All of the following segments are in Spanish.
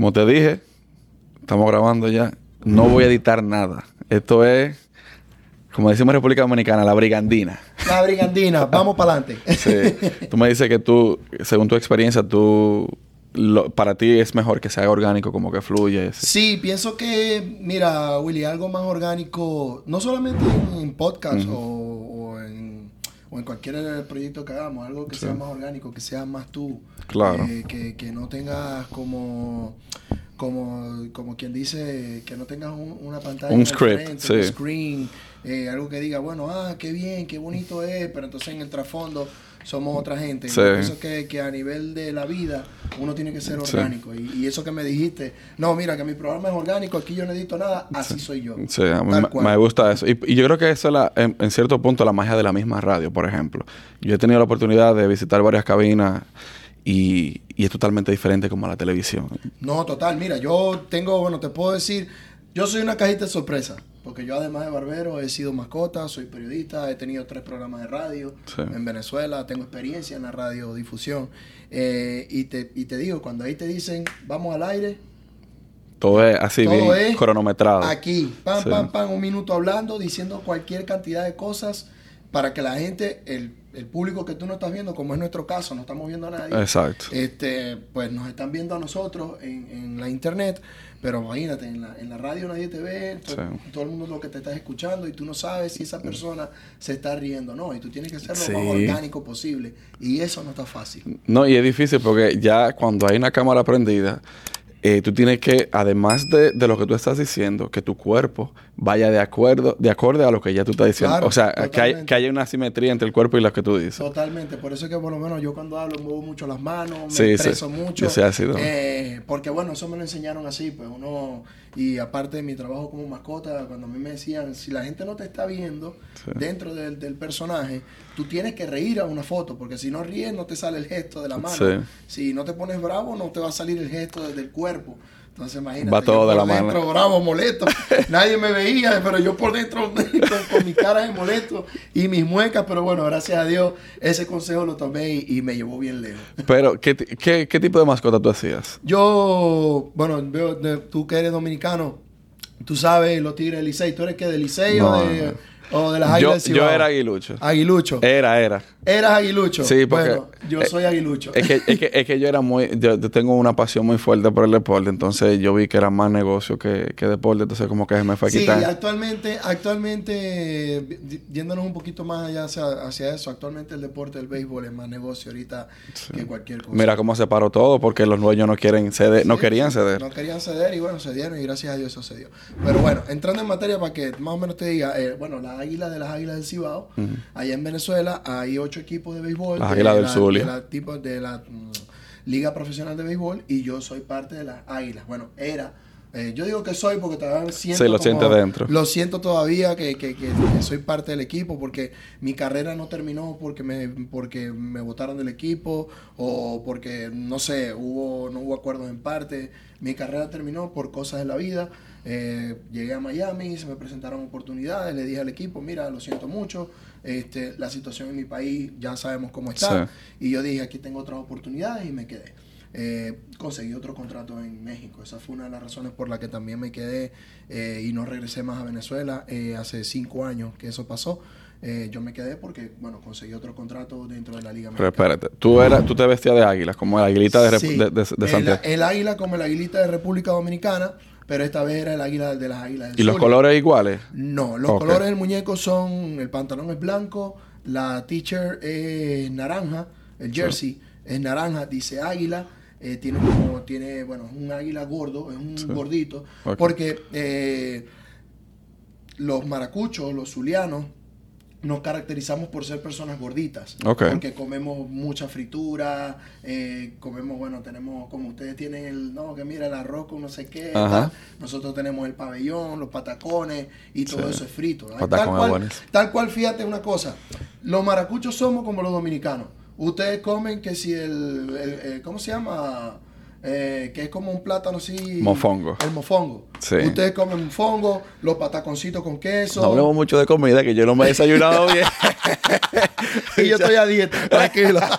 Como te dije, estamos grabando ya. No voy a editar nada. Esto es, como decimos en República Dominicana, la brigandina. La brigandina, vamos para adelante. Sí. Tú me dices que tú, según tu experiencia, tú lo- para ti es mejor que sea orgánico, como que fluye. sí. Sí, pienso que, mira, Willy, algo más orgánico, no solamente en, podcast o, o en, o en cualquier proyecto que hagamos, algo que Sí. sea más orgánico, que sea más tú. Claro. Eh, que, que no tengas como, como, como quien dice, que no tengas un- una pantalla. Un script, sí. un screen, eh, algo que diga, bueno, ah, qué bien, qué bonito es, pero entonces en el trasfondo somos otra gente. Sí. Yo pienso que, que a nivel de la vida uno tiene que ser Sí. orgánico. Y, y eso que me dijiste, no, mira, que mi programa es orgánico, aquí yo no edito nada, así soy yo. Sí, a mí Tal me, gusta eso. Y, y yo creo que eso es la, en, en cierto punto la magia de la misma radio, por ejemplo. Yo he tenido la oportunidad de visitar varias cabinas y, y es totalmente diferente como la televisión. No, total, mira, yo tengo, bueno, te puedo decir, yo soy una cajita de sorpresa, porque yo además de barbero he sido mascota, soy periodista, he tenido tres programas de radio Sí. en Venezuela, tengo experiencia en la radiodifusión, eh, y, te, y te digo, cuando ahí te dicen, vamos al aire, Todo es así Todo bien es cronometrado. aquí, pam, Sí. pam, pam, un minuto hablando, diciendo cualquier cantidad de cosas para que la gente, el, el público que tú no estás viendo, como es nuestro caso, no estamos viendo a nadie, Exacto. este, pues nos están viendo a nosotros en, en la internet, pero imagínate, en la, en la radio nadie te ve, Sí. todo el mundo lo que te estás escuchando y tú no sabes si esa persona se está riendo, no, y tú tienes que ser lo Sí. más orgánico posible y eso no está fácil. No, y es difícil porque ya cuando hay una cámara prendida, eh, tú tienes que, además de, de lo que tú estás diciendo, que tu cuerpo vaya de acuerdo, de acorde a lo que ya tú estás diciendo. Claro, o sea, que, hay- que haya una simetría entre el cuerpo y lo que tú dices. Totalmente, por eso es que por lo menos yo cuando hablo muevo mucho las manos, me Sí, sí. expreso mucho. Yo sé así, ¿no? eh, porque bueno, eso me lo enseñaron así, pues uno, y aparte de mi trabajo como mascota, cuando a mí me decían, si la gente no te está viendo Sí. dentro del, del personaje, tú tienes que reír a una foto, porque si no ríes no te sale el gesto de la mano. Si no te pones bravo no te va a salir el gesto desde el cuerpo. Entonces imagínate, Va todo yo de por la mano. bravo, molesto. Nadie me veía, pero yo por dentro con, con mi cara de molesto y mis muecas, pero bueno, gracias a Dios ese consejo lo tomé y, y me llevó bien lejos. Pero, ¿qué, qué, qué tipo de mascota tú hacías? Yo, bueno, veo, tú que eres dominicano, tú sabes los Tigres del Licey, ¿tú eres que del Licey o, de. O de las Yo, Águilas yo Cibao? era aguilucho. Aguilucho. Era, era. Eras aguilucho. Sí, porque- Bueno, yo eh, soy aguilucho. Es que, es, que, es que yo era muy... Yo, yo tengo una pasión muy fuerte por el deporte, entonces yo vi que era más negocio que, que deporte, entonces como que se me fue Sí, quitando. actualmente, actualmente, vi- yéndonos un poquito más allá hacia, hacia eso, actualmente el deporte del béisbol es más negocio ahorita que cualquier cosa. Mira cómo se paró todo porque los dueños no quieren ceder, no Sí, querían sí, ceder. No querían ceder y bueno, cedieron y gracias a Dios eso se dio. Pero bueno, entrando en materia para que más o menos te diga, eh, bueno, las águilas de las águilas del Cibao, allá en Venezuela hay ocho equipos de béisbol. Las de Águilas del la- Zulia. De la, tipo, de la mm, Liga Profesional de Béisbol y yo soy parte de las águilas. Bueno, era. eh, yo digo que soy porque todavía siento. Sí, lo siente dentro. Lo siento todavía que, que- que- que soy parte del equipo porque mi carrera no terminó porque me, porque me votaron del equipo o porque, no sé, hubo, no hubo acuerdos en parte. Mi carrera terminó por cosas de la vida. Eh, llegué a Miami, se me presentaron oportunidades, le dije al equipo, mira, lo siento mucho, este, la situación en mi país ya sabemos cómo está. Y yo dije, aquí tengo otras oportunidades y me quedé. Eh, conseguí otro contrato en México. Esa fue una de las razones por la que también me quedé eh, y no regresé más a Venezuela. Eh, hace cinco años que eso pasó. Eh, yo me quedé porque, bueno, conseguí otro contrato dentro de la Liga Pero Mexicana. espérate, tú, eras, tú te vestías de águila, como el aguilita de, Rep- Sí, de, de- de el, Santiago. el águila como el aguilita de República Dominicana, pero esta vez era el águila de las águilas del ¿Y los colores iguales? No, los colores del muñeco son, el pantalón es blanco, la t-shirt es naranja, el jersey es naranja, dice águila, eh, tiene como, tiene, bueno, es un águila gordo, es un Sí. gordito, porque eh, los maracuchos, los zulianos, nos caracterizamos por ser personas gorditas. Ok. Porque comemos mucha fritura, eh, comemos, bueno, tenemos, como ustedes tienen el, no, que mira el arroz con no sé qué, tal. nosotros tenemos el pabellón, los patacones y todo Sí. eso es frito. Patacón Tal cual, tal cual, fíjate una cosa, los maracuchos somos como los dominicanos. Ustedes comen que si el, el- el- ¿cómo se llama? Eh, que es como un plátano así. Mofongo. El mofongo. Sí. Ustedes comen mofongo, los pataconcitos con queso. No hablemos mucho de comida, que yo no me he desayunado bien. y yo estoy a dieta, tranquilo.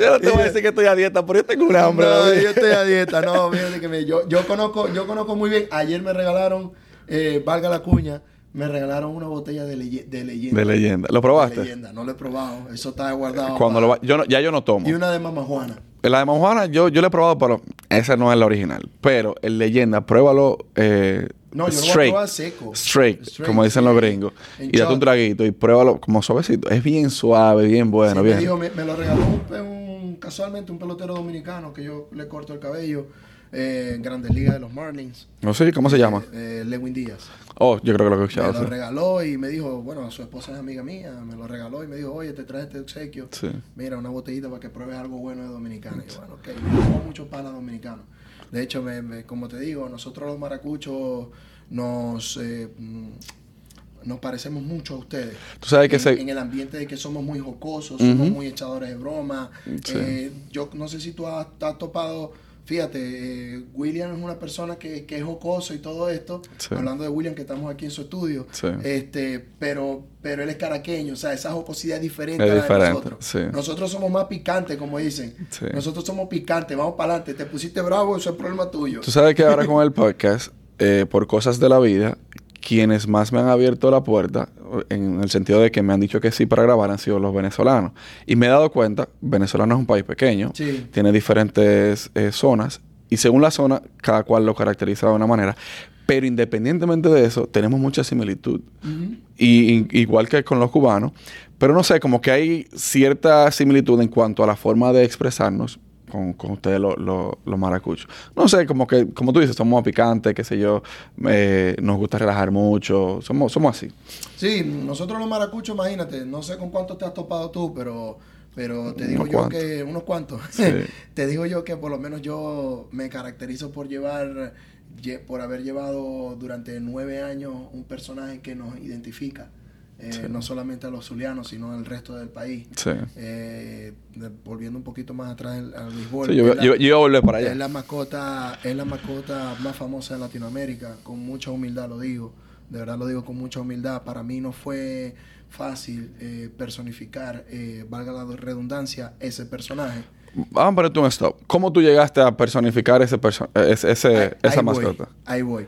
Yo no te voy a decir que estoy a dieta, pero yo tengo un hambre. No, yo estoy a dieta, no, fíjate que me- yo, yo conozco, yo conozco muy bien. Ayer me regalaron, eh, valga la cuña, me regalaron una botella de, leye- de leyenda. De leyenda. ¿Lo De probaste? leyenda, no lo he probado, eso está guardado. Cuando para- lo va- yo no- ya yo no tomo. Y una de Mama Juana. La de Manjuana yo, yo la he probado, pero esa no es la original. Pero el leyenda, pruébalo eh, No, yo lo voy a straight. probar seco. Straight, Straight, como dicen sí. los gringos. En Y date un traguito y pruébalo como suavecito. Es bien suave, bien bueno, Sí, me, bien. dijo, me, me lo regaló un, un- casualmente un pelotero dominicano que yo le corto el cabello eh, en Grandes Ligas de los Marlins. No sé cómo se llama. Eh, Lewin Díaz. Oh, yo creo que lo he Me escuchado. lo sí. regaló y me dijo, bueno, su esposa es amiga mía, me lo regaló y me dijo, oye, te traje este obsequio. Sí. Mira, una botellita para que pruebes algo bueno de dominicana. Y yo, bueno, ok, muchos dominicanos. De hecho, me, me- como te digo, nosotros los maracuchos nos, eh, mm, nos parecemos mucho a ustedes. Tú sabes que en, se- en el ambiente de que somos muy jocosos, somos muy echadores de broma. Sí. Eh, yo no sé si tú has, has topado, fíjate, eh, William es una persona que, que es jocoso y todo esto. Sí. Hablando de William, que estamos aquí en su estudio. Sí. Este, pero, pero él es caraqueño, o sea, esa jocosidad es diferente Es a la diferente, de nosotros. sí. Nosotros somos más picantes, como dicen. Nosotros somos picantes, vamos para adelante. Te pusiste bravo, eso es problema tuyo. Tú sabes que ahora con el podcast, eh, por cosas de la vida, quienes más me han abierto la puerta, en el sentido de que me han dicho que sí para grabar, han sido los venezolanos. Y me he dado cuenta, Venezuela no es un país pequeño, Sí. tiene diferentes eh, zonas, y según la zona, cada cual lo caracteriza de una manera. Pero independientemente de eso, tenemos mucha similitud. Y- igual que con los cubanos. Pero no sé, como que hay cierta similitud en cuanto a la forma de expresarnos con, con ustedes los lo, los maracuchos. No sé, como que, como tú dices, somos picantes, qué sé yo, eh, nos gusta relajar mucho, somos, somos así. Sí, nosotros los maracuchos, imagínate, no sé con cuántos te has topado tú, pero, pero te digo Unos yo cuantos. que, unos cuantos, Sí. te digo yo que por lo menos yo me caracterizo por llevar, lle- por haber llevado durante nueve años un personaje que nos identifica, eh, Sí. no solamente a los zulianos, sino al resto del país. Sí. Eh, volviendo un poquito más atrás al, béisbol. Sí, yo, es la- yo- yo iba a volver para allá. es la mascota, es la mascota más famosa de Latinoamérica, con mucha humildad lo digo, de verdad lo digo con mucha humildad. Para mí no fue fácil eh, personificar, eh, valga la redundancia, ese personaje. Vamos a ponerte un stop. ¿Cómo tú llegaste a personificar ese perso- eh, ese, ese- Ahí- esa ahí voy, mascota? ahí voy.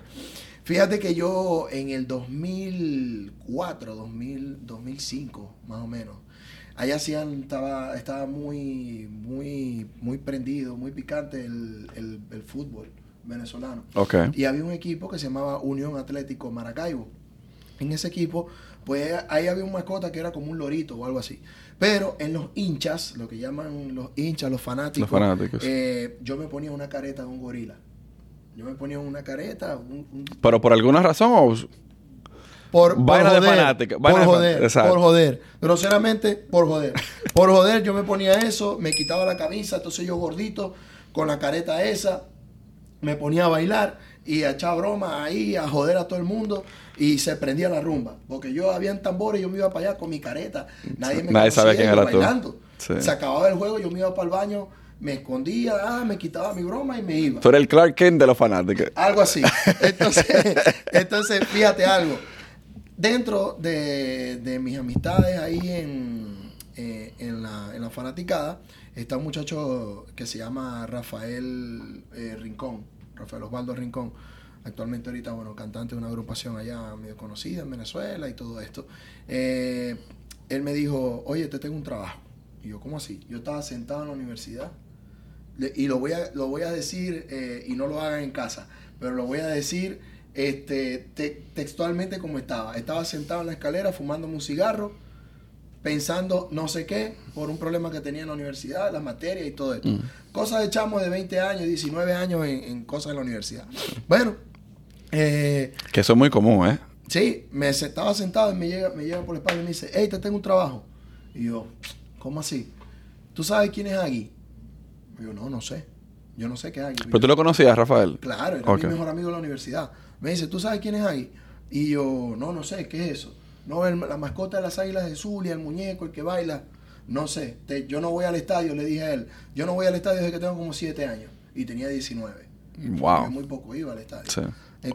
Fíjate que yo en el 2004, 2000, 2005, más o menos, allá hacían, estaba, estaba muy, muy, muy prendido, muy picante el, el- el fútbol venezolano. Ok. Y había un equipo que se llamaba Unión Atlético Maracaibo. En ese equipo, pues ahí había un mascota que era como un lorito o algo así. Pero en los hinchas, lo que llaman los hinchas, los fanáticos, Los fanáticos. eh, yo me ponía una careta de un gorila. Yo me ponía una careta, un- un- Pero por alguna razón o... por, por Vaina de joder, fanática, por vaina de fan- joder, por joder. Groseramente, por joder. Por joder, yo me ponía eso, me quitaba la camisa, entonces yo gordito, con la careta esa, me ponía a bailar y a echar broma ahí, a joder a todo el mundo y se prendía la rumba. Porque yo había tambores, yo me iba para allá con mi careta. Nadie me Nadie sabía quién era tú. bailando. Sí. Se acababa el juego, yo me iba para el baño, me escondía, ah, me quitaba mi broma y me iba. Tú eres el Clark Kent de los fanáticos. Algo así. Entonces, entonces fíjate algo. Dentro de, de mis amistades ahí en, eh, en, la, en la fanaticada, está un muchacho que se llama Rafael eh, Rincón, Rafael Osvaldo Rincón. Actualmente ahorita, bueno, cantante de una agrupación allá medio conocida en Venezuela y todo esto. Eh, él me dijo, oye, te tengo un trabajo. Y yo, ¿cómo así? Yo estaba sentado en la universidad y lo voy a, lo voy a decir, eh, y no lo hagan en casa, pero lo voy a decir este, te- textualmente como estaba. Estaba sentado en la escalera fumándome un cigarro, pensando no sé qué, por un problema que tenía en la universidad, las materias y todo esto. Mm. Cosas de chamo de 20 años, 19 años en, en cosas de la universidad. Bueno, eh, Que eso es muy común, ¿eh? Sí, me estaba sentado y me llega, me llega por la espalda y me dice, hey, te tengo un trabajo. Y yo, ¿cómo así? ¿Tú sabes quién es Agui? Yo, no, no sé. Yo no sé qué Agui. Pero tú lo conocías, Rafael. Claro, era mi mejor amigo de la universidad. Me dice, ¿tú sabes quién es Agui? Y yo, no, no sé, ¿qué es eso? No, el- la mascota de las águilas de Zulia, el muñeco, el que baila. No sé, te- yo no voy al estadio, le dije a él. Yo no voy al estadio desde que tengo como 7 años. Y tenía 19. Wow. Muy poco iba al estadio. Sí.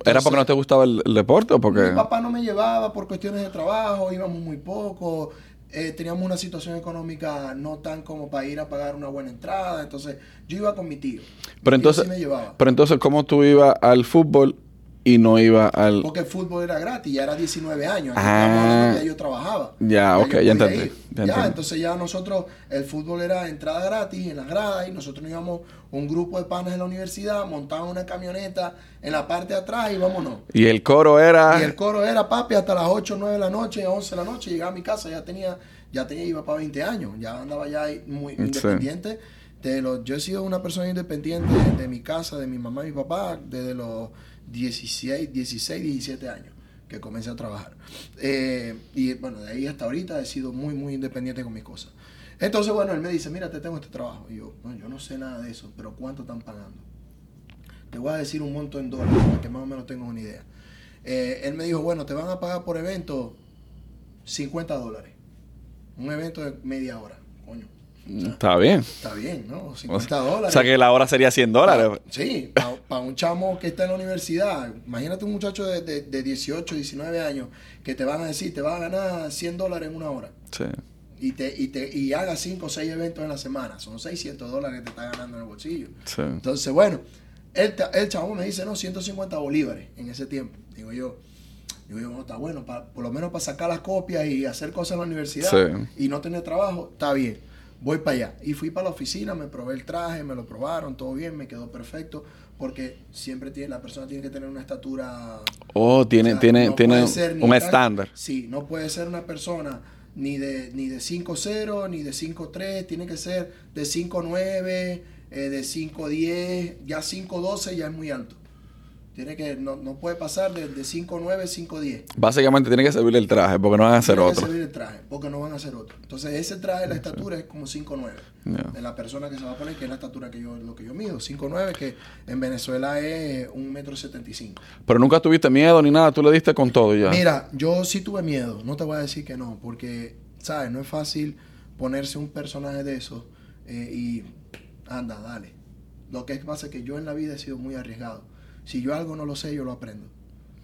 ¿Era porque no te gustaba el, el deporte o porque...? mi papá no me llevaba por cuestiones de trabajo, íbamos muy poco, eh, teníamos una situación económica no tan como para ir a pagar una buena entrada. Entonces, yo iba con mi tío. Mi Pero tío entonces, sí me llevaba. pero entonces, ¿cómo tú ibas al fútbol y no ibas al... Porque el fútbol era gratis, ya era 19 años. Ah. ya yo trabajaba. Ya, ok, ya entendí, ir. ya entonces ya nosotros, el fútbol era entrada gratis en las gradas y nosotros nos íbamos un grupo de panas en la universidad, montaban una camioneta en la parte de atrás y vámonos. Y el coro era... Y el coro era, papi, hasta las 8, 9 de la noche, 11 de la noche, llegaba a mi casa, ya tenía, ya tenía, iba para 20 años, ya andaba ya muy Sí. independiente. De los, yo he sido una persona independiente de, de mi casa, de mi mamá y mi papá, desde los 16, 16, 17 años que comencé a trabajar. Eh, y bueno, de ahí hasta ahorita he sido muy, muy independiente con mis cosas. Entonces, bueno, él me dice, mira, te tengo este trabajo. Y yo, "No, yo no sé nada de eso, pero ¿cuánto están pagando? Te voy a decir un monto en dólares, para que más o menos tengas una idea. Eh, él me dijo, bueno, te van a pagar por evento 50 dólares. Un evento de media hora. Coño, Está bien. está bien, ¿no? O 50 sea, dólares. o sea que la hora sería 100 dólares. Sí, para un chamo que está en la universidad. Imagínate un muchacho de, de, de 18, 19 años que te van a decir, te vas a ganar 100 dólares en una hora. Sí. Y, te, y, te, y haga 5 o 6 eventos en la semana. Son 600 dólares que te está ganando en el bolsillo. Sí. Entonces, bueno, el, el chavo me dice, no, 150 bolívares en ese tiempo. Digo yo, digo yo, no, está bueno, por lo menos para sacar las copias y hacer cosas en la universidad Sí. y no tener trabajo, está bien. Voy para allá. Y fui para la oficina, me probé el traje, me lo probaron, todo bien, me quedó perfecto, porque siempre tiene, la persona tiene que tener una estatura Oh, tiene, o sea, tiene, no tiene un estándar. Sí, no puede ser una persona ni de ni de 5'0, ni de 5'3, tiene que ser de 5'9, eh, de 5'10, ya 5'12 ya es muy alto. Tiene que, no, no puede pasar de, de 5'9, 5'10. Básicamente tiene que servir el traje porque no van a hacer Tiene que otro. servir el traje, porque no van a hacer otro. Entonces, ese traje, la estatura es como 5'9. Ya. De la persona que se va a poner, que es la estatura que yo, lo que yo mido, 5'9, que en Venezuela es 1,75 m. Pero nunca tuviste miedo ni nada, tú le diste con todo ya. Mira, yo sí tuve miedo, no te voy a decir que no, porque, ¿sabes? No es fácil ponerse un personaje de esos eh, y anda, dale. Lo que pasa es que yo en la vida he sido muy arriesgado. Si yo algo no lo sé, yo lo aprendo.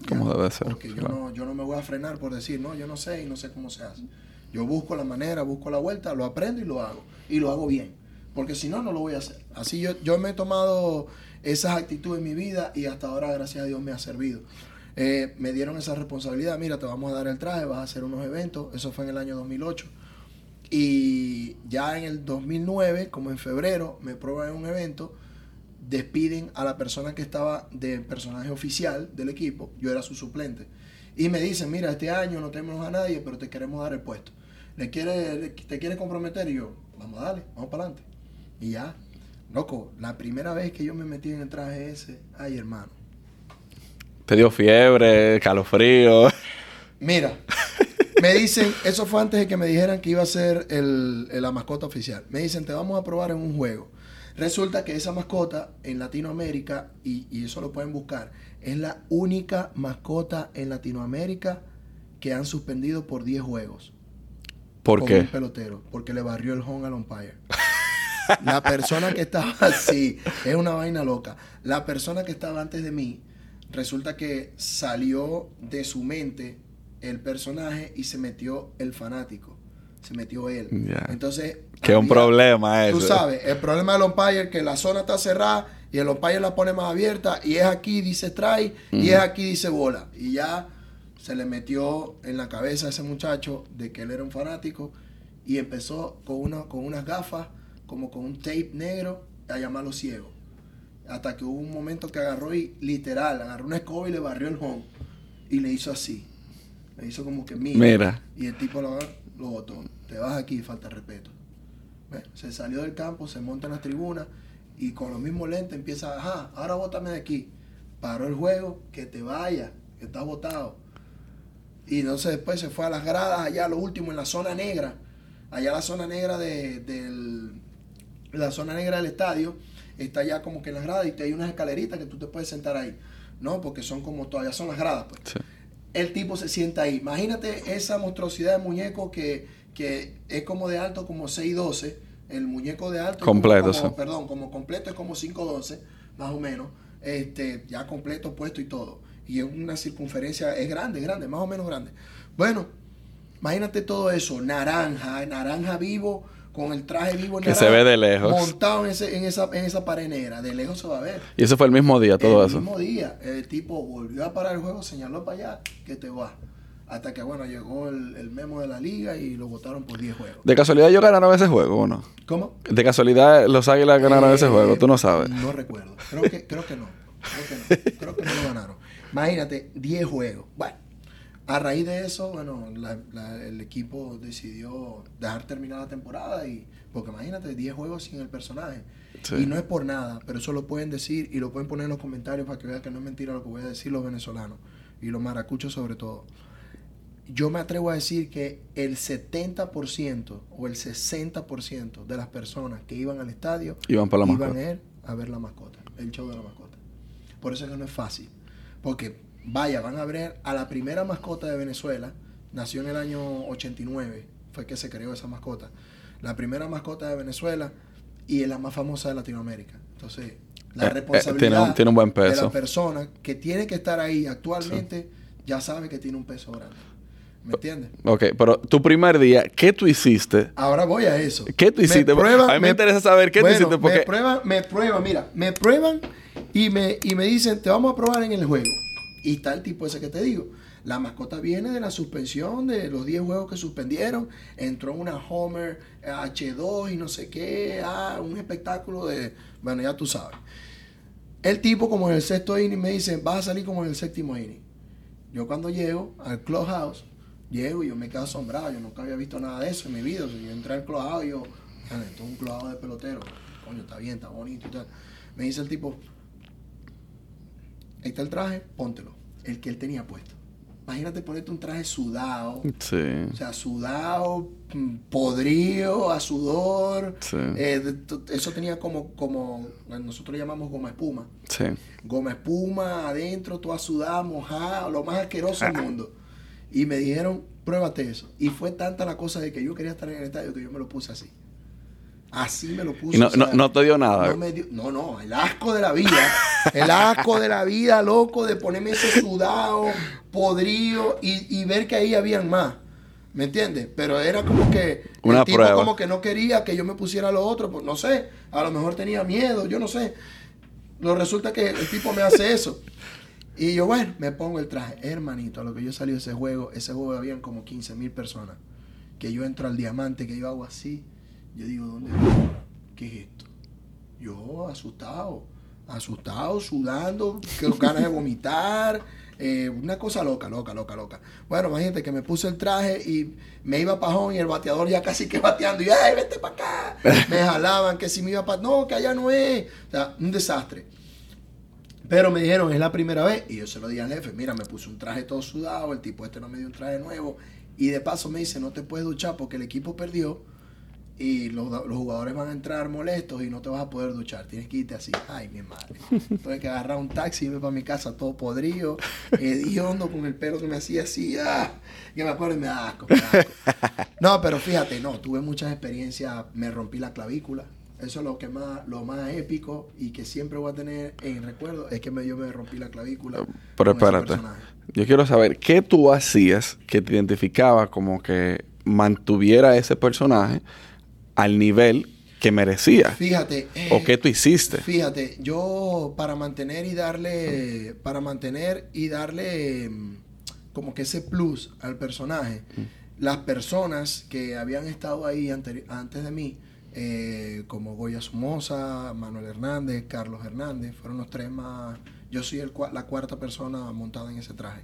Como debe ser, Porque yo, no, yo no me voy a frenar por decir, no, yo no sé y no sé cómo se hace. Yo busco la manera, busco la vuelta, lo aprendo y lo hago. Y lo hago bien. Porque si no, no lo voy a hacer. Así yo, yo me he tomado esas actitudes en mi vida y hasta ahora, gracias a Dios, me ha servido. Eh, me dieron esa responsabilidad, mira, te vamos a dar el traje, vas a hacer unos eventos. Eso fue en el año 2008. Y ya en el 2009, como en febrero, me prueban en un evento, despiden a la persona que estaba de personaje oficial del equipo, yo era su suplente, y me dicen, mira, este año no tenemos a nadie, pero te queremos dar el puesto. ¿Le quiere, ¿Te quieres comprometer? Y yo, vamos a darle, vamos para adelante. Y ya, loco, la primera vez que yo me metí en el traje ese, ay hermano, Te dio fiebre, calofrío. Mira, me dicen, eso fue antes de que me dijeran que iba a ser el, el- la mascota oficial. Me dicen, te vamos a probar en un juego. Resulta que esa mascota en Latinoamérica, y, y eso lo pueden buscar, es la única mascota en Latinoamérica que han suspendido por 10 juegos. ¿Por con qué? un pelotero, porque le barrió el home al umpire. La persona que estaba así, es una vaina loca. La persona que estaba antes de mí, resulta que salió de su mente el personaje y se metió el fanático. Se metió él. Entonces. Que es un problema eso. Tú sabes, el problema del umpire es que la zona está cerrada y el umpire la pone más abierta y es aquí dice strike y es aquí dice bola. Y ya se le metió en la cabeza a ese muchacho de que él era un fanático y empezó con, una, con unas gafas, como con un tape negro, a llamarlo ciego. Hasta que hubo un momento que agarró y literal, agarró una escoba y le barrió el home y le hizo así. Le hizo como que mira. Mira. Y el tipo lo, lo botó. Te vas aquí, falta respeto. Se salió del campo, se monta en las tribunas y con los mismos lentes empieza, ajá, ahora bótame de aquí. Paró el juego, que te vaya, que estás botado. Y entonces después se fue a las gradas, allá lo último, en la zona negra. Allá la zona negra de, del, la zona negra del estadio está ya como que en las gradas y hay unas escaleritas que tú te puedes sentar ahí. No, porque son como todavía son las gradas. Pues. El tipo se sienta ahí. Imagínate esa monstruosidad de muñeco que, que es como de alto como 6'12. El muñeco de alto. como- Completo, como- sí. Perdón, como completo es como 5'12, más o menos. Este, ya completo, puesto y todo. Y es una circunferencia, es grande, grande, más o menos grande. Bueno, Imagínate todo eso, naranja, naranja vivo, con el traje vivo Que se ve de lejos. Montado en, ese, en, esa, en esa pared negra. De lejos se va a ver. Y ese fue el mismo día, todo el eso. mismo día, el tipo volvió a parar el juego, señaló para allá, que te va. Hasta que, bueno, llegó el, el memo de la liga y lo votaron por 10 juegos. ¿De casualidad ellos ganaron ese juego o no? ¿Cómo? ¿De casualidad los Águilas ganaron Eh, ese juego? Tú no sabes. No recuerdo. Creo que, creo que no. Creo que no. Creo que no lo ganaron. Imagínate, 10 juegos. Bueno, a raíz de eso, bueno, la- la- el equipo decidió dejar terminar la temporada y porque imagínate, 10 juegos sin el personaje. Sí. Y no es por nada, pero eso lo pueden decir y lo pueden poner en los comentarios para que vean que no es mentira lo que voy a decir los venezolanos y los maracuchos sobre todo. Yo me atrevo a decir que el 70% o el 60% de las personas que iban al estadio Iban por la iban a, ir a ver la mascota, el show de la mascota. Por eso es que no es fácil. Porque, vaya, van a ver a la primera mascota de Venezuela, nació en el año 89, fue que se creó esa mascota. La primera mascota de Venezuela y es la más famosa de Latinoamérica. Entonces, la Eh, eh, responsabilidad tiene un- tiene un buen de peso. la persona que tiene que estar ahí actualmente ya sabe que tiene un peso grande. ¿Me entiendes? Ok, pero tu primer día, ¿qué tú hiciste? Ahora voy a eso. ¿Qué tú hiciste? a mí me, interesa saber qué bueno, tú hiciste porque... Me prueban, me prueban, mira, me prueban y me, y me dicen, te vamos a probar en el juego. Y está el tipo ese que te digo. La mascota viene de la suspensión de los 10 juegos que suspendieron. Entró una Homer H2 y no sé qué. Ah, un espectáculo de. Bueno, ya tú sabes. El tipo, como en el sexto inning, me dice, vas a salir como en el séptimo inning. Yo cuando llego al clubhouse, llego y yo me quedo asombrado. Yo nunca había visto nada de eso en mi vida. Yo entré al clubhouse y yo, "Ah, esto es un clubhouse de pelotero. Coño, está bien, está bonito y tal. Me dice el tipo, ahí está el traje, póntelo. El que él tenía puesto. Imagínate ponerte un traje sudado. Sí. O sea, sudado, mm, podrido, a sudor. Sí. Eh, eso tenía como, como, nosotros le llamamos goma espuma. Sí. Goma espuma adentro, toda sudada, mojada, lo más asqueroso del mundo. Y me dijeron, pruébate eso. Y fue tanta la cosa de que yo quería estar en el estadio que yo me lo puse así. Así me lo puse. Y no, o sea, no, no te dio nada. no, me dio- no, no, el asco de la vida. El asco de la vida, loco, de ponerme ese sudado, podrido y, y ver que ahí habían más. ¿Me entiendes? Pero era como que Una el tipo prueba. como que no quería que yo me pusiera lo otro, pues no sé, a lo mejor tenía miedo, yo no sé. Lo resulta que el tipo me hace eso. Y yo, bueno, me pongo el traje. Hermanito, a lo que yo salí de ese juego, ese juego habían como 15 mil personas. Que yo entro al diamante, que yo hago así. Yo digo, ¿dónde? ¿Qué es esto? Yo asustado, asustado, sudando, con ganas de vomitar. eh, una cosa loca, loca, loca, loca. Bueno, imagínate que me puse el traje y me iba home y el bateador ya casi que bateando. Y, ¡ay, vete para acá! Me jalaban que si me iba para... No, que allá no es. O sea, un desastre. Pero me dijeron, es la primera vez. Y yo se lo dije al jefe, mira, me puse un traje todo sudado, el tipo este no me dio un traje nuevo. Y de paso me dice, no te puedes duchar porque el equipo perdió y los, los jugadores van a entrar molestos y no te vas a poder duchar. Tienes que irte así. Ay, mi madre. Tuve que agarrar un taxi y irme para mi casa todo podrido, hediondo, con el pelo que me hacía así. Ah, que me acuerdo y me da asco, me da asco. No, pero fíjate, no, tuve muchas experiencias. Me rompí la clavícula. Eso es lo que más, lo más épico y que siempre voy a tener en recuerdo es que me, yo me rompí la clavícula. Pero espérate. Yo quiero saber qué tú hacías que te identificaba como que mantuviera ese personaje al nivel que merecía. Fíjate. eh, ¿O qué tú hiciste? Fíjate, yo para mantener y darle, para mantener y darle mm, como que ese plus al personaje, las personas que habían estado ahí antes de mí, eh, como Goya Somoza, Manuel Hernández, Carlos Hernández, fueron los tres más. Yo soy el, la cuarta persona montada en ese traje.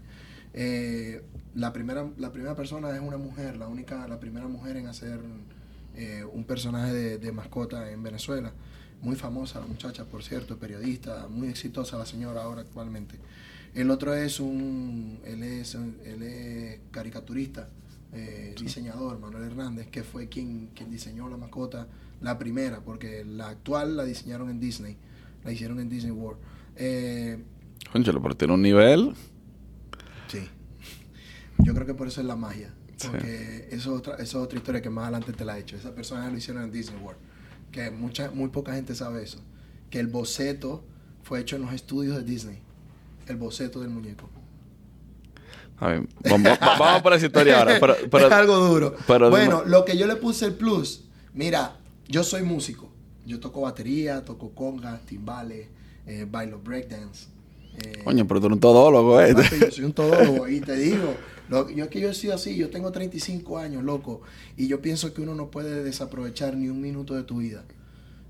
Eh, la, primera, la primera persona es una mujer, la única, la primera mujer en hacer eh, un personaje de, de mascota en Venezuela. Muy famosa la muchacha, por cierto, periodista, muy exitosa la señora ahora actualmente. El otro es un, él es, él es caricaturista, eh, diseñador, Manuel Hernández, que fue quien, quien diseñó la mascota, la primera, porque la actual la diseñaron en Disney, la hicieron en Disney World. Eh, Conchalo, pero tiene un nivel. Sí. Yo creo que por eso es la magia. Sí. Porque eso, es otra, eso es otra historia que más adelante te la he hecho. Esa persona lo hicieron en Disney World. Que mucha, muy poca gente sabe eso. Que el boceto fue hecho en los estudios de Disney. El boceto del muñeco. A ver, vamos, va- vamos por esa historia ahora. Pero, pero- es algo duro. pero bueno, lo que yo le puse el plus, mira, yo soy músico. Yo toco batería, toco congas, timbales, eh, bailo breakdance. eh, Coño, pero tú eres un todólogo, ¿eh? Yo soy un todólogo y te digo, lo- yo es que yo he sido así, yo tengo 35 años, loco, y yo pienso que uno no puede desaprovechar ni un minuto de tu vida,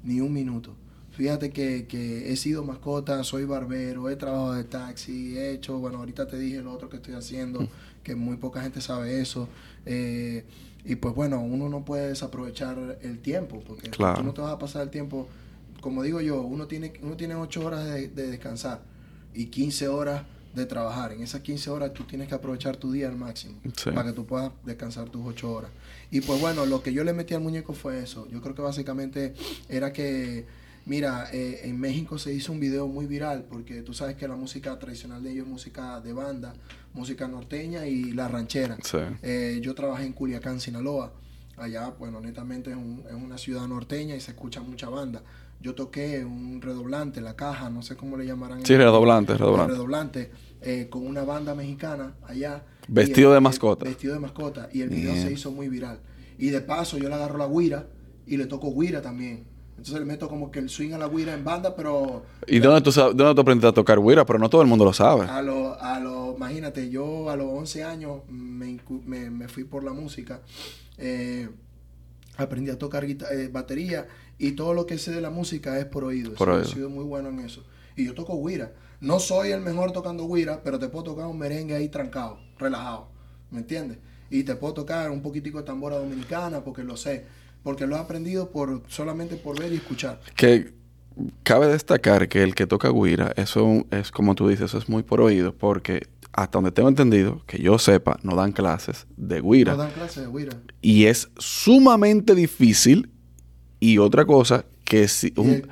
ni un minuto. Fíjate que, que he sido mascota, soy barbero, he trabajado de taxi, he hecho, bueno, ahorita te dije lo otro que estoy haciendo, que muy poca gente sabe eso. eh, y pues bueno, uno no puede desaprovechar el tiempo, porque Claro. tú no te vas a pasar el tiempo, como digo yo, uno tiene, uno tiene 8 horas de, de descansar y 15 horas de trabajar. En esas 15 horas tú tienes que aprovechar tu día al máximo Sí. para que tú puedas descansar tus 8 horas. Y pues bueno, lo que yo le metí al muñeco fue eso. Yo creo que básicamente era que, mira, eh, en México se hizo un video muy viral porque tú sabes que la música tradicional de ellos es música de banda, música norteña y la ranchera. Sí. Eh, yo trabajé en Culiacán, Sinaloa. Allá, bueno, netamente es, un- es una ciudad norteña y se escucha mucha banda. Yo toqué un redoblante, la caja, no sé cómo le llamarán. Sí, redoblante, redoblante. redoblante, eh, con una banda mexicana allá. Vestido el- de el- mascota. Vestido de mascota. Y el video se hizo muy viral. Y de paso yo le agarro la guira y le toco guira también. Entonces le meto como que el swing a la guira en banda, pero ¿Y dónde tú, dónde tú aprendiste a tocar güira? Pero no todo el mundo lo sabe. a lo, a lo, imagínate, yo a los 11 años me, me, me fui por la música. eh, aprendí a tocar eh, batería y todo lo que sé de la música es por oído. Por oído. He sido muy bueno en eso. Y yo toco guira. No soy el mejor tocando guira, pero te puedo tocar un merengue ahí trancado, relajado. ¿Me entiendes? Y te puedo tocar un poquitico de tambora dominicana porque lo sé. Porque lo he aprendido por solamente por ver y escuchar. Que cabe destacar que el que toca güira, eso es como tú dices, eso es muy por oído, porque hasta donde tengo entendido, que yo sepa, no dan clases de güira. No dan clases de guira. Y es sumamente difícil. Y otra cosa, que si, un-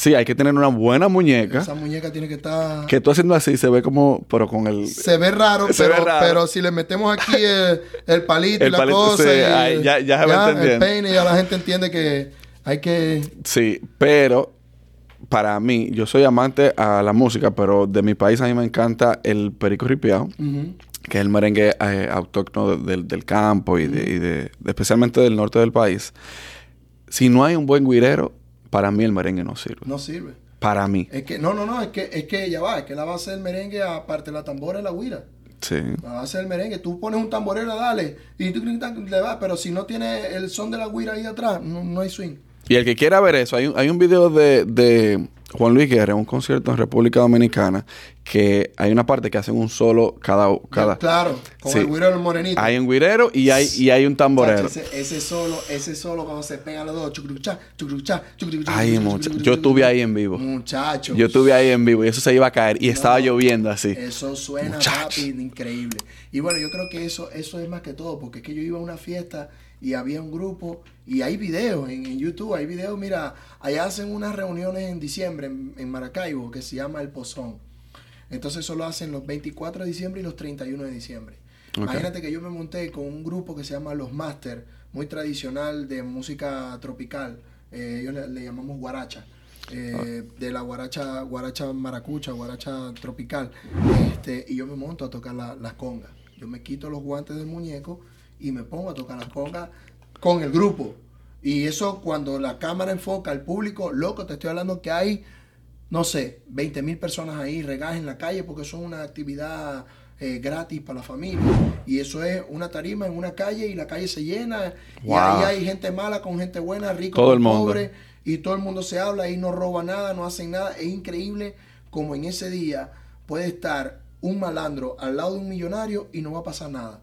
sí, hay que tener una buena muñeca. Esa muñeca tiene que estar... Que tú haciendo así se ve como, pero con el... Se ve raro, Se pero, ve raro. pero si le metemos aquí el, el palito El y la palito, cosa, sí, y ahí ya- ya se va el entendiendo. peine, ya la gente entiende que hay que... Sí, pero para mí, yo soy amante a la música, pero de mi país a mí me encanta el perico ripiao, que es el merengue eh, autóctono de- del, del campo y, de, y de- especialmente del norte del país. Si no hay un buen guirero, para mí el merengue no sirve. No sirve. Para mí, Es que, no, no, no, es que, es que ya va, es que la base del merengue, aparte de la tambora, es la guira. sí. La base del merengue, tú pones un tamborero, dale, y tú le va, pero si no tiene el son de la guira ahí atrás, no, no hay swing. Y el que quiera ver eso, hay un, hay un video de, de Juan Luis Guerra en un concierto en República Dominicana que hay una parte que hacen un solo cada... cada Claro, con Sí. el guiro del morenito. hay un guirero y hay, y hay un tamborero. Ese, ese solo, ese solo cuando se pegan los dos, Ay, chucruchá, mucha- chucruchá, yo estuve ahí en vivo. Muchacho. Yo estuve ahí en vivo y eso se iba a caer y estaba lloviendo así. Eso suena rápido, increíble. Y bueno, yo creo que eso, eso es más que todo, porque es que yo iba a una fiesta y había un grupo y hay videos en, en YouTube, hay videos, mira, allá hacen unas reuniones en diciembre en, en Maracaibo que se llama El Pozón. Entonces eso lo hacen los 24 de diciembre y los 31 de diciembre. Imagínate que yo me monté con un grupo que se llama Los Master, muy tradicional de música tropical. Eh, ellos le, le llamamos guaracha. eh, de la guaracha, guaracha maracucha, guaracha tropical. Este, y yo me monto a tocar la- las congas. Yo me quito los guantes del muñeco y me pongo a tocar las congas con el grupo. Y eso cuando la cámara enfoca al público, loco, te estoy hablando que hay no sé, 20 mil personas ahí regadas en la calle porque son una actividad eh, gratis para la familia. Y eso es una tarima en una calle y la calle se llena. Y ahí hay gente mala con gente buena, rico Todo con el mundo. pobre. Y todo el mundo se habla y no roba nada, no hacen nada. Es increíble como en ese día puede estar un malandro al lado de un millonario y no va a pasar nada.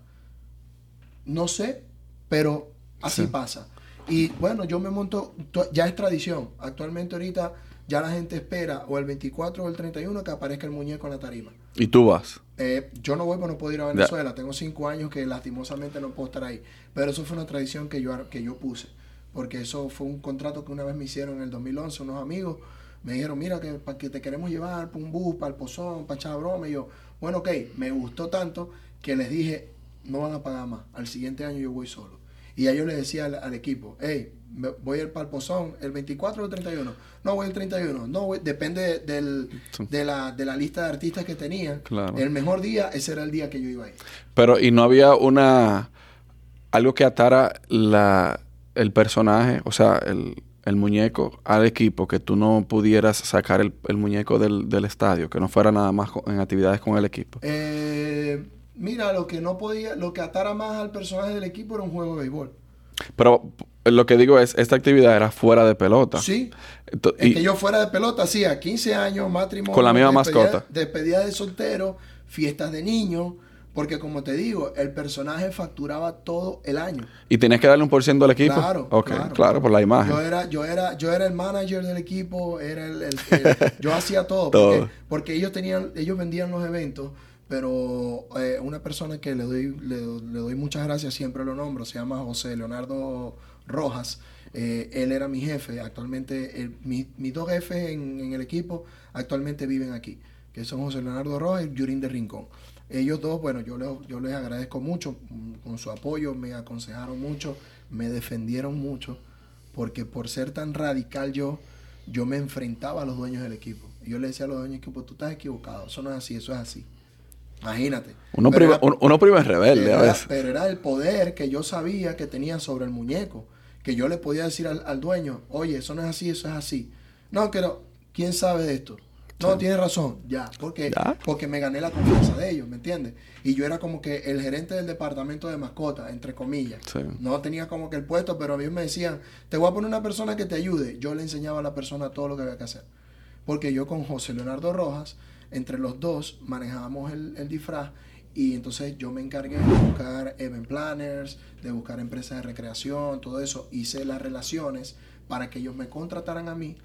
No sé, pero así Sí. pasa. Y bueno, yo me monto, to- ya es tradición. Actualmente ahorita ya la gente espera o el 24 o el 31 que aparezca el muñeco en la tarima. Y tú vas. Eh, yo no voy, pero no puedo ir a Venezuela. Tengo cinco años que lastimosamente no puedo estar ahí. Pero eso fue una tradición que yo, que yo puse. Porque eso fue un contrato que una vez me hicieron en el 2011 unos amigos. Me dijeron, mira, que, para que te queremos llevar para un bus, para el pozón, para echar broma. Y yo, bueno, ok, me gustó tanto que les dije, no van a pagar más. Al siguiente año yo voy solo. Y ya yo le decía al, al equipo, hey, voy al Palpozón el 24 o el 31. No, voy el 31. No, voy- depende del, de, la, de la lista de artistas que tenían. Claro. El mejor día, ese era el día que yo iba a ir. Pero, y no había una. algo que atara la, el personaje, o sea, el, el muñeco al equipo, que tú no pudieras sacar el, el muñeco del, del estadio, que no fuera nada más en actividades con el equipo. Eh, mira, lo que no podía, lo que atara más al personaje del equipo era un juego de béisbol. Pero lo que digo es, esta actividad era fuera de pelota. Sí. Ento- Es y- que yo fuera de pelota hacía 15 años, matrimonio. Con la misma despedida- mascota. Despedida de soltero, fiestas de niños. Porque como te digo, el personaje facturaba todo el año. ¿Y tenías que darle un por ciento al equipo? Claro, claro, claro, por la imagen. Yo era, yo era, yo era el manager del equipo, era el, el- el- yo hacía todo, Todo. Porque, porque ellos tenían, ellos vendían los eventos, pero eh, una persona que le doy, le, le doy muchas gracias, siempre lo nombro, se llama José Leonardo Rojas. eh, él era mi jefe, actualmente mi- mis dos jefes en, el equipo actualmente viven aquí, que son José Leonardo Rojas y Yurín de Rincón. Ellos dos, bueno, yo les, yo les agradezco mucho con su apoyo, me aconsejaron mucho, me defendieron mucho, porque por ser tan radical yo, yo me enfrentaba a los dueños del equipo. Yo le decía a los dueños del equipo, tú estás equivocado, eso no es así, eso es así. Imagínate. Uno, Pero prima, era- uno, uno prima es rebelde pero a era, veces. pero era el poder que yo sabía que tenía sobre el muñeco. Que yo le podía decir al, al dueño, oye, eso no es así, eso es así. No, pero, ¿quién sabe de esto? No, tienes razón, ya. Porque, Ya. porque me gané la confianza de ellos, ¿me entiendes? Y yo era como que el gerente del departamento de mascotas, entre comillas. Sí. No tenía como que el puesto, pero a mí me decían, te voy a poner una persona que te ayude. Yo le enseñaba a la persona todo lo que había que hacer. Porque yo con José Leonardo Rojas, entre los dos, manejábamos el, el disfraz y entonces yo me encargué de buscar event planners, de buscar empresas de recreación, todo eso. Hice las relaciones para que ellos me contrataran a mí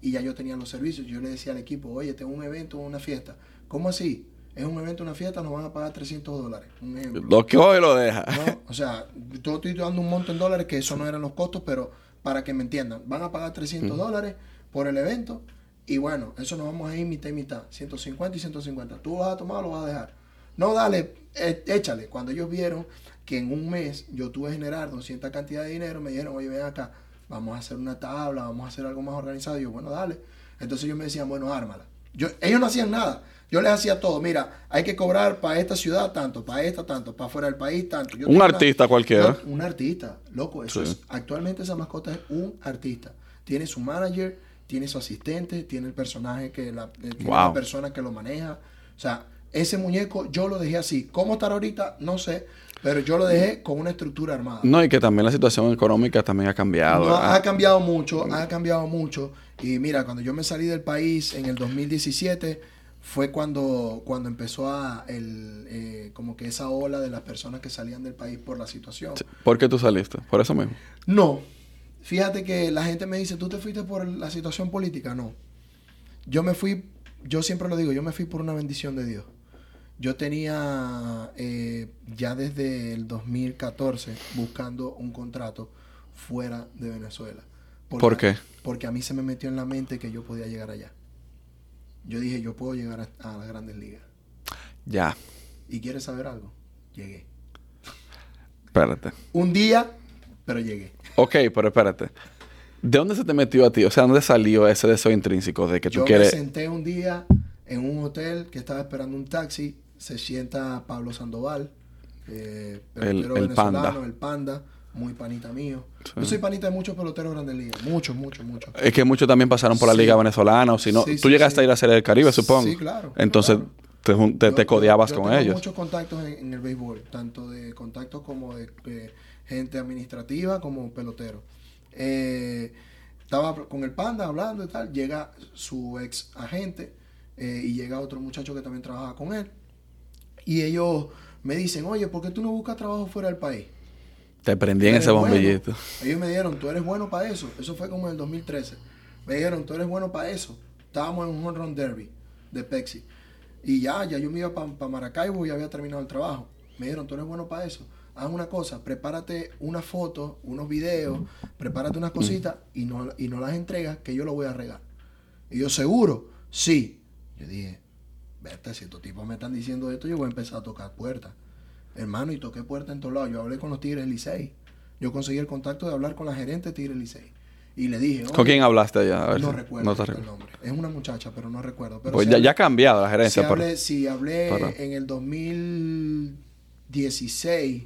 y ya yo tenía los servicios. Yo le decía al equipo, oye, tengo un evento, una fiesta. ¿Cómo así? Es un evento, una fiesta, nos van a pagar 300 dólares. Un ejemplo. Lo que hoy lo deja. ¿no? O sea, yo estoy dando un monto en dólares que eso no eran los costos, pero para que me entiendan, van a pagar 300 dólares por el evento y bueno, eso nos vamos a ir mitad y mitad, 150 y 150. Tú vas a tomar o lo vas a dejar. No, dale, eh, échale. Cuando ellos vieron que en un mes yo tuve que generar 200 cantidad de dinero, me dijeron, oye, ven acá, vamos a hacer una tabla, vamos a hacer algo más organizado. Y yo, bueno, dale. Entonces ellos me decían, bueno, ármala. Yo, ellos no hacían nada. Yo les hacía todo. Mira, hay que cobrar para esta ciudad tanto, para esta tanto, para fuera del país tanto. Yo Un artista cualquiera. un artista, loco. Eso Sí. es, actualmente esa mascota es un artista. Tiene su manager, tiene su asistente, tiene el personaje que la, eh, tiene Wow. la persona que lo maneja. O sea, ese muñeco yo lo dejé así. ¿Cómo estará ahorita? No sé. Pero yo lo dejé con una estructura armada. No, y que también la situación económica también ha cambiado. No, ha cambiado mucho, ha cambiado mucho. Y mira, cuando yo me salí del país en el 2017, fue cuando, cuando empezó a el, eh, como que esa ola de las personas que salían del país por la situación. ¿Por qué tú saliste? Por eso mismo. No. Fíjate que la gente me dice, ¿tú te fuiste por la situación política? No. Yo me fui, yo siempre lo digo, yo me fui por una bendición de Dios. Yo tenía eh, ya desde el 2014 buscando un contrato fuera de Venezuela. ¿Por qué? Porque a mí se me metió en la mente que yo podía llegar allá. Yo dije, yo puedo llegar a, a las grandes ligas. Ya. ¿Y quieres saber algo? Llegué. Espérate. Un día, pero llegué. Ok, pero espérate. ¿De dónde se te metió a ti? O sea, ¿dónde salió ese deseo intrínseco de que tú Yo quieres... me senté un día en un hotel que estaba esperando un taxi. Se sienta Pablo Sandoval, eh, pelotero el venezolano, Panda. el Panda, muy panita mío. Sí. Yo soy panita de muchos peloteros de grandes ligas. Muchos, muchos, muchos. Es que muchos también pasaron por la Sí. Liga Venezolana, o si no... Sí, tú llegaste a ir a Serie del Caribe, supongo. sí, claro, Entonces, claro. te, te, Yo- te yo- codeabas yo con tengo ellos. muchos contactos en, en el béisbol, tanto de contactos como de, de gente administrativa como pelotero. Eh, estaba con el panda hablando y tal, llega su ex agente eh, y llega otro muchacho que también trabajaba con él. Y ellos me dicen, oye, ¿por qué tú no buscas trabajo fuera del país? Te prendí en ese bueno. bombillito. Ellos me dijeron, tú eres bueno para eso. Eso fue como en el 2013. Me dijeron, tú eres bueno para eso. Estábamos en un home run derby de Pepsi. Y ya, ya yo me iba para Maracaibo y había terminado el trabajo. Me dijeron, tú eres bueno para eso. Haz una cosa, prepárate una foto, unos videos, prepárate unas cositas y no, y no las entregas que yo lo voy a regar. Y yo, ¿seguro? Sí. Yo dije, vete, si estos tipos me están diciendo esto, yo voy a empezar a tocar puertas. Hermano, y toqué puertas en todos lados. Yo hablé con los Tigres Licey. yo conseguí el contacto de hablar con la gerente de Tigre Licey. Y le dije... ¿Con quién hablaste allá? A ver no si- recuerdo no te el nombre. Es una muchacha, pero no recuerdo. Pero Pues ya, hablé- ya ha cambiado la gerencia. pero- hablé, sí, hablé Pero- en el 2016,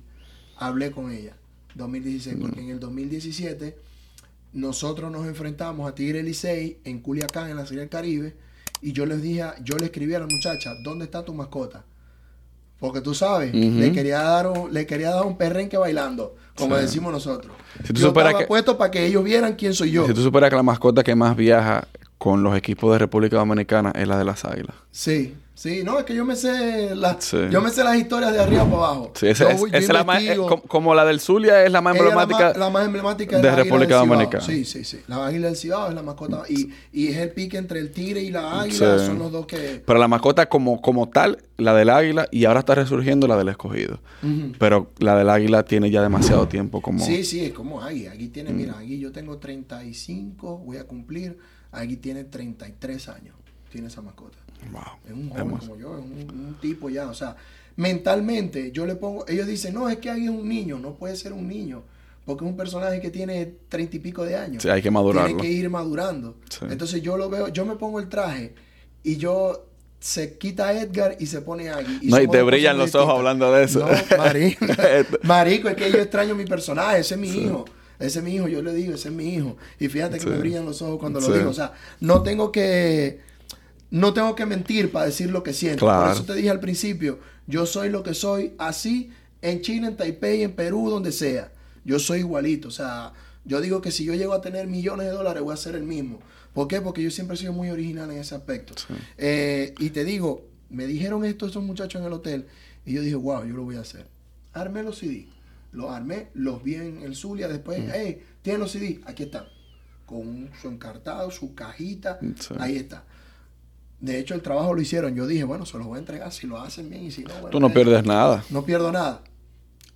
hablé con ella. 2016, Mm. porque en el 2017 nosotros nos enfrentamos a Tigre Licey en Culiacán, en la Serie del Caribe, y yo les dije, yo le escribí a la muchacha, ¿dónde está tu mascota? Porque tú sabes, le quería dar un, le quería dar un perrenque bailando, como Sí. decimos nosotros. Si tú yo supieras estaba que- puesto para que ellos vieran quién soy yo. Si tú superas que la mascota que más viaja con los equipos de República Dominicana es la de las águilas. Sí, sí, no, es que yo me sé las, Sí. yo me sé las historias de arriba para abajo. Sí, esa, Yo es, yo esa la más, eh, como la del Zulia es la más emblemática. La más, la emblemática de la águila República. Dominicana. Sí, sí, sí. La águila del Cibao es la mascota. Y, y es el pique entre el tigre y la águila. Sí. Son los dos que. Pero la mascota como, como tal, la del águila, y ahora está resurgiendo la del escogido. Pero la del águila tiene ya demasiado tiempo como... Sí, sí, es como. Agui Mm. tiene, mira, Agui yo tengo 35, voy a cumplir. Agui tiene 33 años. Tiene esa mascota. Wow. Es un joven Hermoso. como yo, es un, un tipo ya, o sea, mentalmente yo le pongo, ellos dicen, no, es que Agui es un niño, no puede ser un niño, porque es un personaje que tiene treinta y pico de años. Sí, hay que madurarlo. Tiene que ir madurando. Sí. Entonces yo lo veo, yo me pongo el traje y yo se quita Edgar y se pone Agui. No, y te brillan los ojos hablando de eso. No, marico, marico, es que yo extraño mi personaje, ese es mi hijo. Ese es mi hijo, yo le digo, ese es mi hijo. Y fíjate que Sí. me brillan los ojos cuando lo digo. O sea, no tengo que no tengo que mentir para decir lo que siento. Claro. Por eso te dije al principio, yo soy lo que soy así en China, en Taipei, en Perú, donde sea. Yo soy igualito. O sea, yo digo que si yo llego a tener millones de dólares, voy a ser el mismo. ¿Por qué? Porque yo siempre he sido muy original en ese aspecto. Sí. Eh, y te digo, me dijeron esto esos muchachos en el hotel y yo dije, wow, yo lo voy a hacer. Armé los CD. Los armé, los vi en el Zulia. Después, hey, ¿tienen los CD? Aquí están. Con su encartado, su cajita. Sí. Ahí está. De hecho, el trabajo lo hicieron. Yo dije, bueno, se los voy a entregar si lo hacen bien y si no, bueno. Tú no eh, pierdes nada. No pierdo nada.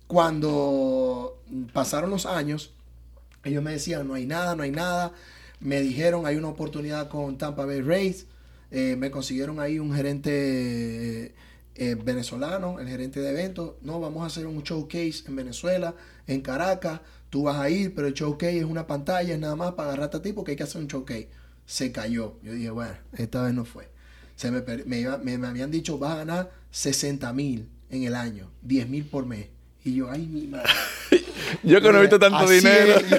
Cuando pasaron los años, ellos me decían, no hay nada, no hay nada. Me dijeron, hay una oportunidad con Tampa Bay Rays. Eh, me consiguieron ahí un gerente eh, venezolano, el gerente de eventos. No, vamos a hacer un showcase en Venezuela, en Caracas. Tú vas a ir, pero el showcase es una pantalla, es nada más para agarrarte a ti porque hay que hacer un showcase. Se cayó. Yo dije, bueno, esta vez no fue. Se me, me, iba- me- me habían dicho, vas a ganar 60 mil en el año, 10 mil por mes. Y yo, ay, mi madre. Yo que no he visto tanto Así dinero. es, yo-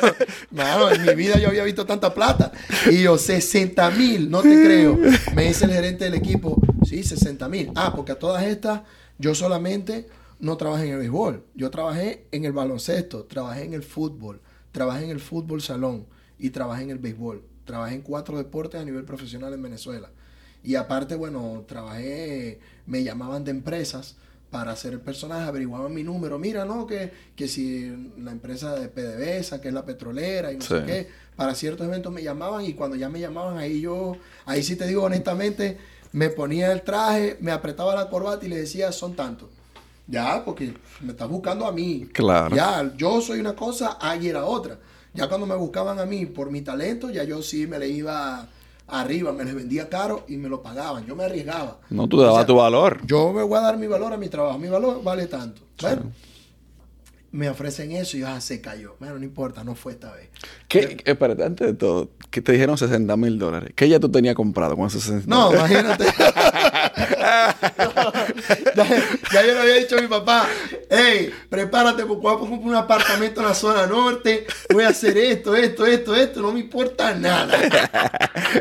mano, en mi vida yo había visto tanta plata. Y yo, 60 mil, no te creo. Me dice el gerente del equipo, sí, 60 mil. Ah, porque a todas estas, yo solamente no trabajé en el béisbol. Yo trabajé en el baloncesto, trabajé en el fútbol, trabajé en el fútbol salón y trabajé en el béisbol. Trabajé en cuatro deportes a nivel profesional en Venezuela. Y aparte, bueno, trabajé, me llamaban de empresas para hacer el personaje, averiguaban mi número. Mira, no, que, que si la empresa de PDVSA, que es la petrolera y no sé qué, para ciertos eventos me llamaban y cuando ya me llamaban, ahí yo, ahí sí te digo honestamente, me ponía el traje, me apretaba la corbata y le decía, son tantos. Ya, porque me estás buscando a mí. Claro. Ya, yo soy una cosa, ahí era otra. Ya cuando me buscaban a mí por mi talento, ya yo sí me le iba arriba, me les vendía caro y me lo pagaban. Yo me arriesgaba. No, tú te dabas O sea, tu valor. Yo me voy a dar mi valor a mi trabajo. Mi valor vale tanto. Bueno, me ofrecen eso y yo, ah, se cayó. Bueno, no importa, no fue esta vez. ¿Qué, espérate, antes de todo, que te dijeron 60 mil dólares. ¿Qué ya tú tenías comprado con esos 60 No, imagínate. ya, ya yo le había dicho a mi papá, hey, prepárate porque voy a comprar un apartamento en la zona norte, voy a hacer esto, esto, esto, esto, no me importa nada.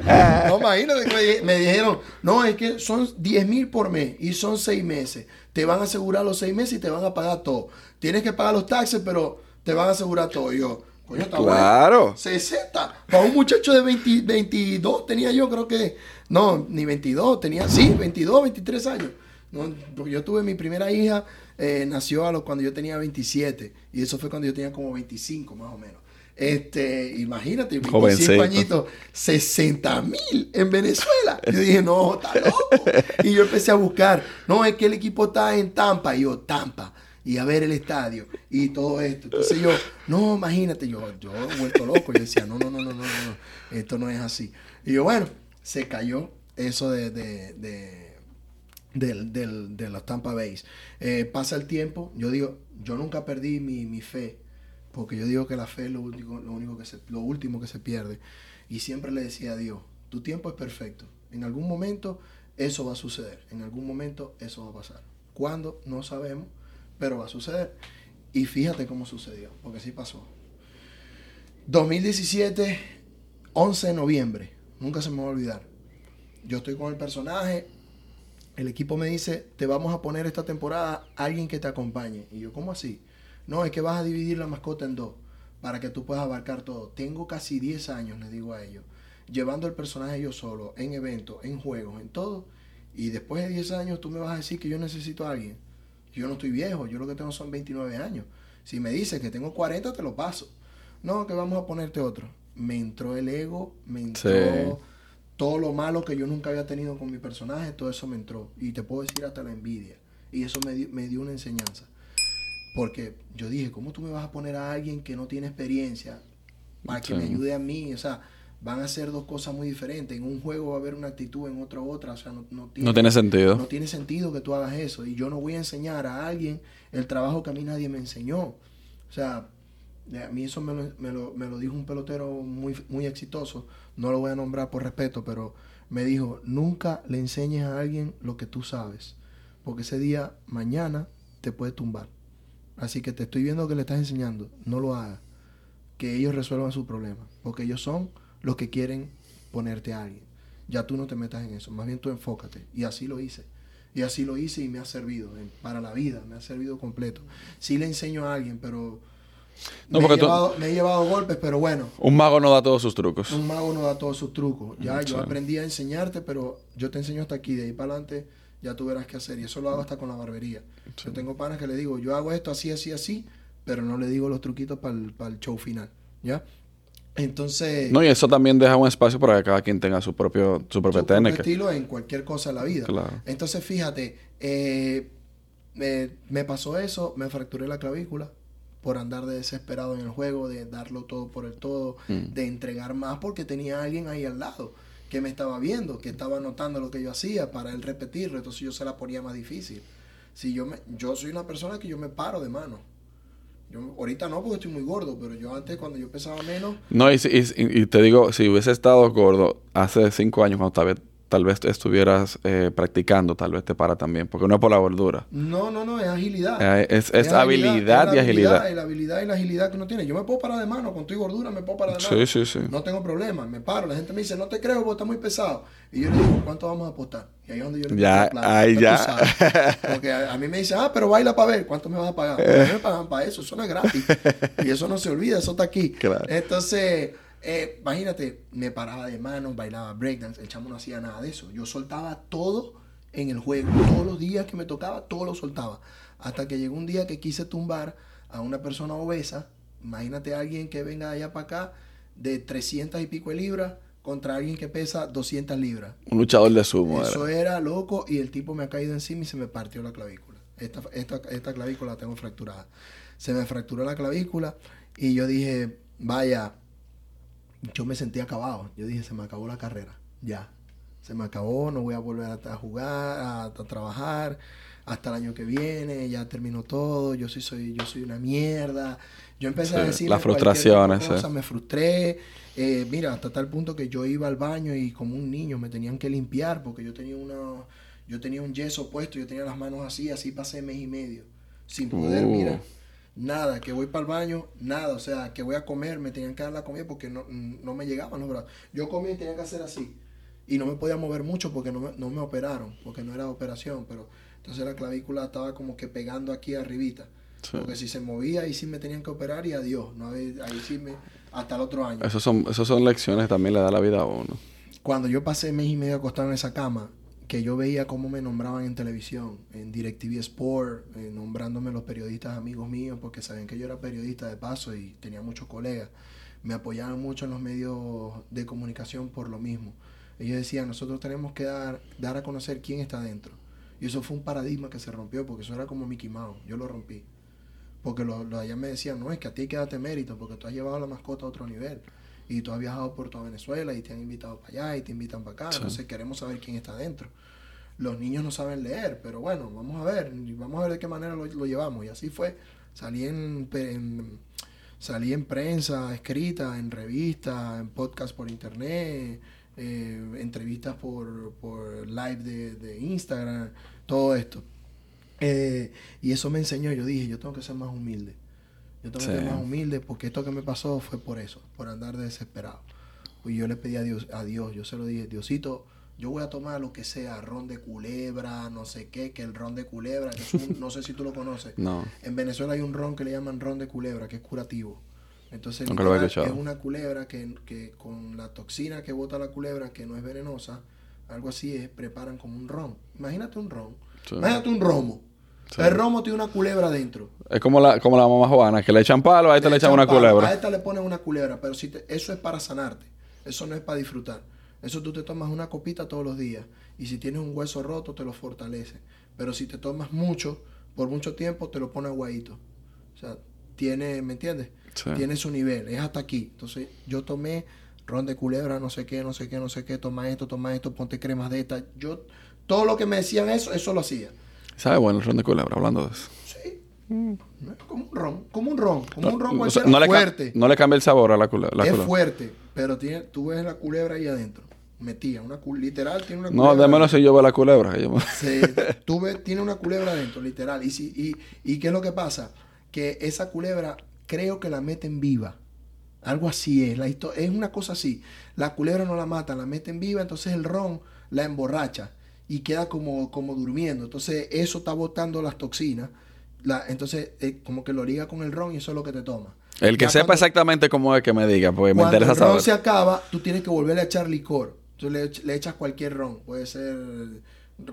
no, imagínate que me, di- me dijeron, no, es que son 10 mil por mes y son 6 meses. Te van a asegurar los 6 meses y te van a pagar todo. Tienes que pagar los taxes, pero te van a asegurar todo. Y yo, coño, está bueno. Claro. 60. Para un muchacho de 20 22 tenía yo, creo que. No, ni 22, tenía, sí, 22, 23 años. No, porque yo tuve mi primera hija, eh, nació a los, cuando yo tenía 27. Y eso fue cuando yo tenía como 25, más o menos. Este, imagínate, 25 Jovencito. añitos, 60 mil en Venezuela. Yo dije, no, está loco. Y yo empecé a buscar, no, es que el equipo está en Tampa. Y yo, Tampa. Y a ver el estadio y todo esto. Entonces yo, no, imagínate, yo, yo he vuelto loco. Yo decía, no, no, no, no, no, no, no, esto no es así. Y yo, bueno, se cayó eso de, de, de, del, del- de los Tampa Bay. Eh, pasa el tiempo, yo digo, yo nunca perdí mi, mi fe Porque yo digo que la fe es lo, único, lo, único que se, lo último que se pierde. Y siempre le decía a Dios, tu tiempo es perfecto. En algún momento eso va a suceder. En algún momento eso va a pasar. ¿Cuándo? No sabemos, pero va a suceder. Y fíjate cómo sucedió, porque sí pasó. 2017, 11 de noviembre. Nunca se me va a olvidar. Yo estoy con el personaje. El equipo me dice, te vamos a poner esta temporada alguien que te acompañe. Y yo, ¿cómo así? No, es que vas a dividir la mascota en dos para que tú puedas abarcar todo. Tengo casi 10 años, les digo a ellos, llevando el personaje yo solo, en eventos, en juegos, en todo. Y después de 10 años tú me vas a decir que yo necesito a alguien. Yo no estoy viejo, yo lo que tengo son 29 años. Si me dices que tengo 40, te lo paso. No, que vamos a ponerte otro. Me entró el ego, me entró todo lo malo que yo nunca había tenido con mi personaje, todo eso me entró. Y te puedo decir hasta la envidia. Y eso me, me dio una enseñanza. Porque yo dije, ¿cómo tú me vas a poner a alguien que no tiene experiencia para que me ayude a mí? O sea, van a ser dos cosas muy diferentes. En un juego va a haber una actitud, en otro otra. O sea, no, no, tiene, no tiene sentido. No tiene sentido que tú hagas eso. Y yo no voy a enseñar a alguien el trabajo que a mí nadie me enseñó. O sea, a mí eso me lo, me lo, me lo dijo un pelotero muy, muy exitoso. No lo voy a nombrar por respeto, pero me dijo, nunca le enseñes a alguien lo que tú sabes. Porque ese día, mañana, te puede tumbar. Así que te estoy viendo que le estás enseñando. No lo hagas. Que ellos resuelvan su problema. Porque ellos son los que quieren ponerte a alguien. Ya tú no te metas en eso. Más bien tú enfócate. Y así lo hice. Y así lo hice y me ha servido. Para la vida. Me ha servido completo. Sí le enseño a alguien, pero... me, he llevado, me, he llevado, golpes, pero bueno. Un mago no da todos sus trucos. Un mago no da todos sus trucos. Ya yo aprendí a enseñarte, pero yo te enseño hasta aquí. De ahí para adelante ya tú verás qué hacer. Y eso lo hago hasta con la barbería. Yo tengo panas que le digo, yo hago esto así, así, así, pero no le digo los truquitos para el, show final. ¿Ya? Entonces. No, y eso también deja un espacio para que cada quien tenga su propio, su propia técnica. estilo en cualquier cosa de la vida. Entonces, fíjate, eh, me, pasó eso, me fracturé la clavícula por andar de desesperado en el juego, de darlo todo por el todo, mm. de entregar más porque tenía alguien ahí al lado que me estaba viendo, que estaba notando lo que yo hacía para él repetirlo, entonces yo se la ponía más difícil. Si yo me, yo soy una persona que yo me paro de mano. Yo, ahorita no porque estoy muy gordo, pero yo antes cuando yo pesaba menos... No, y, y te digo, si hubiese estado gordo hace cinco años cuando estaba tal vez estuvieras eh, practicando, tal vez te para también, porque no es por la gordura. No, no, no, es agilidad. Eh, es, habilidad, y agilidad. la habilidad y la agilidad que uno tiene. Yo me puedo parar de mano, con tu gordura me puedo parar de mano. Sí, sí, sí. No tengo problema, me paro. La gente me dice, no te creo porque está muy pesado. Y yo le digo, ¿cuánto vamos a apostar? Y ahí es donde yo le digo, ya, ahí ya. Porque a, mí me dicen, ah, pero baila para ver, ¿cuánto me vas a pagar? A mí me pagan para eso, eso no es gratis. y eso no se olvida, eso está aquí. Claro. Entonces eh, imagínate, me paraba de manos, bailaba breakdance, el chamo no hacía nada de eso. Yo soltaba todo en el juego. Todos los días que me tocaba, todo lo soltaba. Hasta que llegó un día que quise tumbar a una persona obesa. Imagínate a alguien que venga de allá para acá de 300 y pico de libras contra alguien que pesa 200 libras. Un luchador de sumo. Eso era. loco y el tipo me ha caído encima y se me partió la clavícula. Esta, esta, esta clavícula la tengo fracturada. Se me fracturó la clavícula y yo dije, vaya, yo me sentí acabado. Yo dije, se me acabó la carrera. Ya. Se me acabó, no voy a volver a, jugar, a, trabajar hasta el año que viene, ya terminó todo, yo soy, soy, yo soy una mierda. Yo empecé a decir las frustraciones, cosa, me frustré. Eh, mira, hasta tal punto que yo iba al baño y como un niño me tenían que limpiar porque yo tenía una yo tenía un yeso puesto, yo tenía las manos así, así pasé mes y medio sin poder, uh. mira nada, que voy para el baño, nada, o sea, que voy a comer, me tenían que dar la comida porque no, no me llegaban los brazos. Yo comía y tenía que hacer así. Y no me podía mover mucho porque no me, no me operaron, porque no era operación, pero entonces la clavícula estaba como que pegando aquí arribita. Porque si se movía, ahí sí me tenían que operar y adiós. ¿no? Ahí, sí me, hasta el otro año. Esas son, esos son lecciones que también le da la vida a uno. Cuando yo pasé mes y medio acostado en esa cama, que yo veía cómo me nombraban en televisión, en DirecTV Sport, eh, nombrándome los periodistas amigos míos, porque sabían que yo era periodista de paso y tenía muchos colegas. Me apoyaban mucho en los medios de comunicación por lo mismo. Ellos decían, nosotros tenemos que dar, dar a conocer quién está dentro. Y eso fue un paradigma que se rompió, porque eso era como Mickey Mouse. Yo lo rompí. Porque los, los allá me decían, no, es que a ti quédate mérito, porque tú has llevado la mascota a otro nivel y tú has viajado por toda Venezuela y te han invitado para allá y te invitan para acá, entonces queremos saber quién está dentro. Los niños no saben leer, pero bueno, vamos a ver, vamos a ver de qué manera lo, llevamos. Y así fue. Salí en, Salí en prensa, escrita, en revistas, en podcast por internet, eh, entrevistas por, por live de, de Instagram, todo esto. Eh, y eso me enseñó, yo dije, yo tengo que ser más humilde. Yo tengo que ser más humilde porque esto que me pasó fue por eso, por andar desesperado. Y yo le pedí a Dios, a Dios, yo se lo dije, Diosito, yo voy a tomar lo que sea, ron de culebra, no sé qué, que el ron de culebra, no sé si tú lo conoces. No. En Venezuela hay un ron que le llaman ron de culebra, que es curativo. Entonces, es una culebra que, que, con la toxina que bota la culebra, que no es venenosa, algo así es, preparan como un ron. Imagínate un ron. Imagínate un romo. El romo tiene una culebra dentro. Es como la, como la mamá Juana, que le echan palo, a esta le, echan, una culebra. A esta le ponen una culebra, pero si eso es para sanarte. Eso no es para disfrutar. Eso tú te tomas una copita todos los días. Y si tienes un hueso roto, te lo fortalece. Pero si te tomas mucho, por mucho tiempo, te lo pone aguadito. O sea, tiene, ¿me entiendes? Tiene su nivel. Es hasta aquí. Entonces, yo tomé ron de culebra, no sé qué, no sé qué, no sé qué. Toma esto, toma esto, ponte cremas de esta. Yo, todo lo que me decían eso, eso lo hacía. ¿Sabe bueno el ron de culebra? Hablando de eso. Sí. Como un ron, como un ron, como un ron no, fuerte. no le cambia el sabor a la, culebra. es fuerte, pero tiene, tú ves la culebra ahí adentro metía. Una literal tiene una culebra. No, démelo si yo veo la culebra. Sí, tú ves, tiene una culebra adentro, literal. Y, si, y, y qué es lo que pasa? Que esa culebra creo que la meten viva. Algo así es. La es una cosa así. La culebra no la matan, la meten viva, entonces el ron la emborracha y queda como, como durmiendo. Entonces eso está botando las toxinas. La, entonces eh, como que lo liga con el ron y eso es lo que te toma. El que sepa exactamente cómo es que me diga, porque me interesa saber. Cuando el ron se acaba, tú tienes que volverle a echar licor. Tú le, echas cualquier ron, puede ser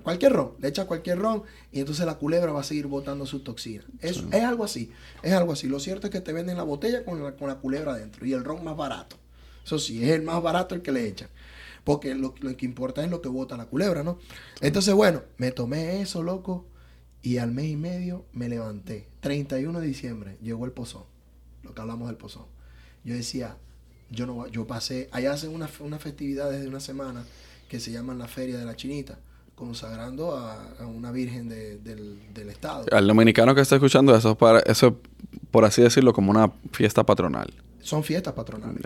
cualquier ron, le echas cualquier ron y entonces la culebra va a seguir botando sus toxinas. Es, es algo así, es algo así. Lo cierto es que te venden la botella con la, con la culebra adentro y el ron más barato. Eso sí, es el más barato el que le echan. Porque lo, lo que importa es lo que bota la culebra, ¿no? Entonces, bueno, me tomé eso, loco, y al mes y medio me levanté. 31 de diciembre llegó el pozón, lo que hablamos del pozón. Yo decía, yo no yo pasé, allá hacen una, una festividad desde una semana que se llama la Feria de la Chinita, consagrando a, una virgen del, estado. Al dominicano que está escuchando eso, para, eso por así decirlo, como una fiesta patronal. Son fiestas patronales.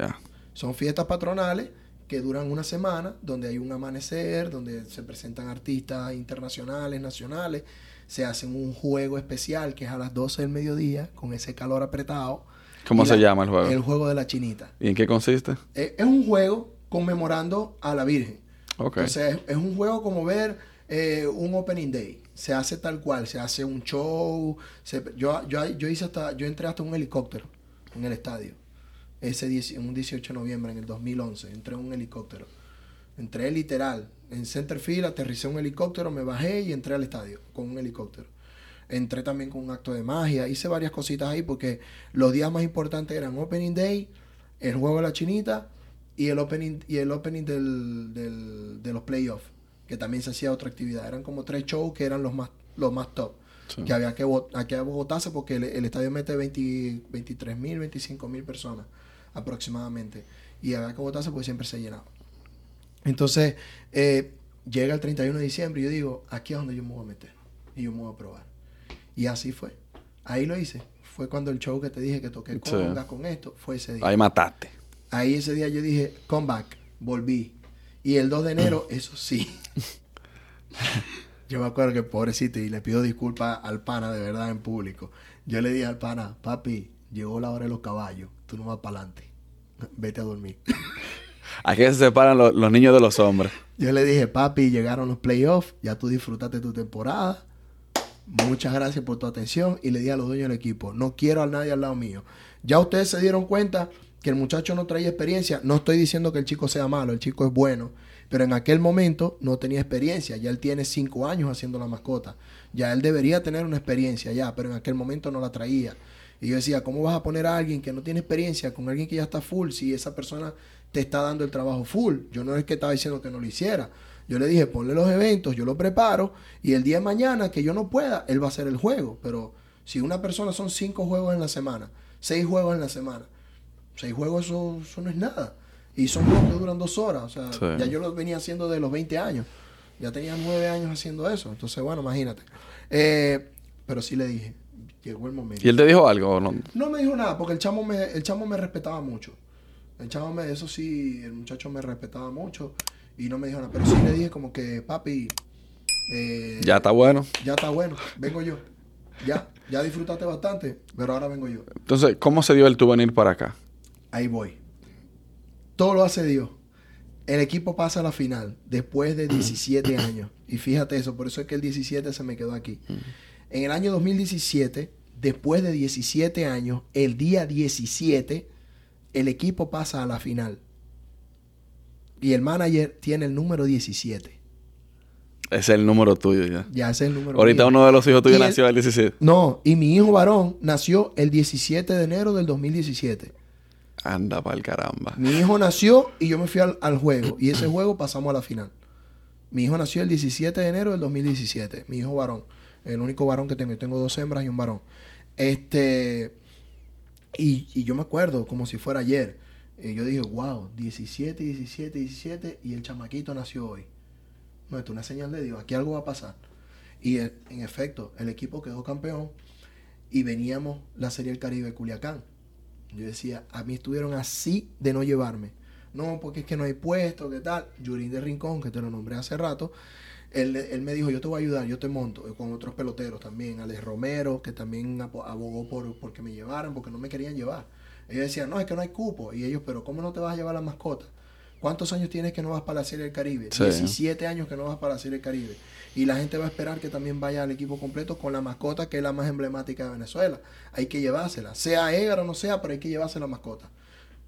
Son fiestas patronales que duran una semana, donde hay un amanecer, donde se presentan artistas internacionales, nacionales, se hacen un juego especial que es a las 12 del mediodía, con ese calor apretado ¿Cómo se llama el juego? El juego de la chinita. ¿Y en qué consiste? Eh, es un juego conmemorando a la Virgen. Okay. Entonces, es, un juego como ver eh, un opening day. Se hace tal cual, se hace un show. yo, yo, yo, hice hasta, yo entré hasta un helicóptero en el estadio. Ese un 18 de noviembre en el 2011. Entré en un helicóptero. Entré literal. En Centerfield aterricé un helicóptero, me bajé y entré al estadio con un helicóptero entré también con un acto de magia, hice varias cositas ahí porque los días más importantes eran Opening Day, el juego de la chinita y el opening, y el opening del, de los playoffs, que también se hacía otra actividad. Eran como tres shows que eran los más, los más top. Que había que, que votarse porque el, estadio mete 23 mil, 25 mil personas aproximadamente. Y había que votarse porque siempre se llenaba. Entonces, eh, llega el 31 de diciembre y yo digo, aquí es donde yo me voy a meter. Y yo me voy a probar. Y así fue. Ahí lo hice. Fue cuando el show que te dije que toqué con esto, fue ese día. Ahí mataste. Ahí ese día yo dije, come back, volví. Y el 2 de enero, eso sí. yo me acuerdo que pobrecito, y le pido disculpas al pana de verdad en público. Yo le dije al pana, papi, llegó la hora de los caballos, tú no vas para adelante. Vete a dormir. Aquí se separan los niños de los hombres. Yo le dije, papi, llegaron los playoffs, ya tú disfrutaste tu temporada Muchas gracias por tu atención y le di a los dueños del equipo, no quiero a nadie al lado mío. Ya ustedes se dieron cuenta que el muchacho no traía experiencia. No estoy diciendo que el chico sea malo, el chico es bueno, pero en aquel momento no tenía experiencia. Ya él tiene cinco años haciendo la mascota. Ya él debería tener una experiencia ya, pero en aquel momento no la traía. Y yo decía, ¿cómo vas a poner a alguien que no tiene experiencia con alguien que ya está full si esa persona te está dando el trabajo full? Yo no es que estaba diciendo que no lo hiciera, yo le dije, ponle los eventos, yo lo preparo y el día de mañana que yo no pueda, él va a hacer el juego. Pero si una persona son cinco juegos en la semana, seis juegos en la semana, seis juegos eso, no es nada. Y son juegos que duran dos horas. O sea, ya yo lo venía haciendo de los 20 años. Ya tenía nueve años haciendo eso. Entonces, bueno, imagínate. Eh, pero sí le dije, llegó el momento. ¿Y él te dijo algo o no? No me dijo nada, porque el chamo me, el chamo me respetaba mucho. El chamo me, eso sí, el muchacho me respetaba mucho y no me dijo nada. Pero sí le dije como que, papi, eh, Ya está bueno. ya está bueno, vengo yo. Ya, ya disfrutaste bastante, pero ahora vengo yo. Entonces, ¿cómo se dio el tu venir para acá? Ahí voy. Todo lo hace Dios. El equipo pasa a la final después de 17 años. Y fíjate eso, por eso es que el 17 se me quedó aquí. En el año 2017, después de 17 años, el día 17, el equipo pasa a la final. Y el manager tiene el número 17. Ese es el número tuyo ya. Ya es el número Ahorita mío. uno de los hijos tuyos nació el 17. No, y mi hijo varón nació el 17 de enero del 2017. Anda pa'l caramba. Mi hijo nació y yo me fui al, al juego. Y ese juego pasamos a la final. Mi hijo nació el 17 de enero del 2017. Mi hijo varón. El único varón que tengo. Yo tengo dos hembras y un varón. Este. Y, y yo me acuerdo como si fuera ayer. Y yo dije, wow, 17, 17, 17. Y el chamaquito nació hoy. No, esto es una señal de Dios. Aquí algo va a pasar. Y eh, en efecto, el equipo quedó campeón. Y veníamos la Serie del Caribe Culiacán. Yo decía, a mí estuvieron así de no llevarme. No, porque es que no hay puesto, ¿qué tal? Yurín de Rincón, que te lo nombré hace rato, él, él me dijo, yo te voy a ayudar, yo te monto, eh, con otros peloteros también, Alex Romero, que también abogó por, por que me llevaran, porque no me querían llevar. Ellos decían, no, es que no hay cupo. Y ellos, pero ¿cómo no te vas a llevar la mascota? ¿Cuántos años tienes que no vas para la Serie del Caribe? Sí. 17 años que no vas para la Serie del Caribe. Y la gente va a esperar que también vaya al equipo completo con la mascota que es la más emblemática de Venezuela. Hay que llevársela. Sea Edgar o no sea, pero hay que llevarse la mascota.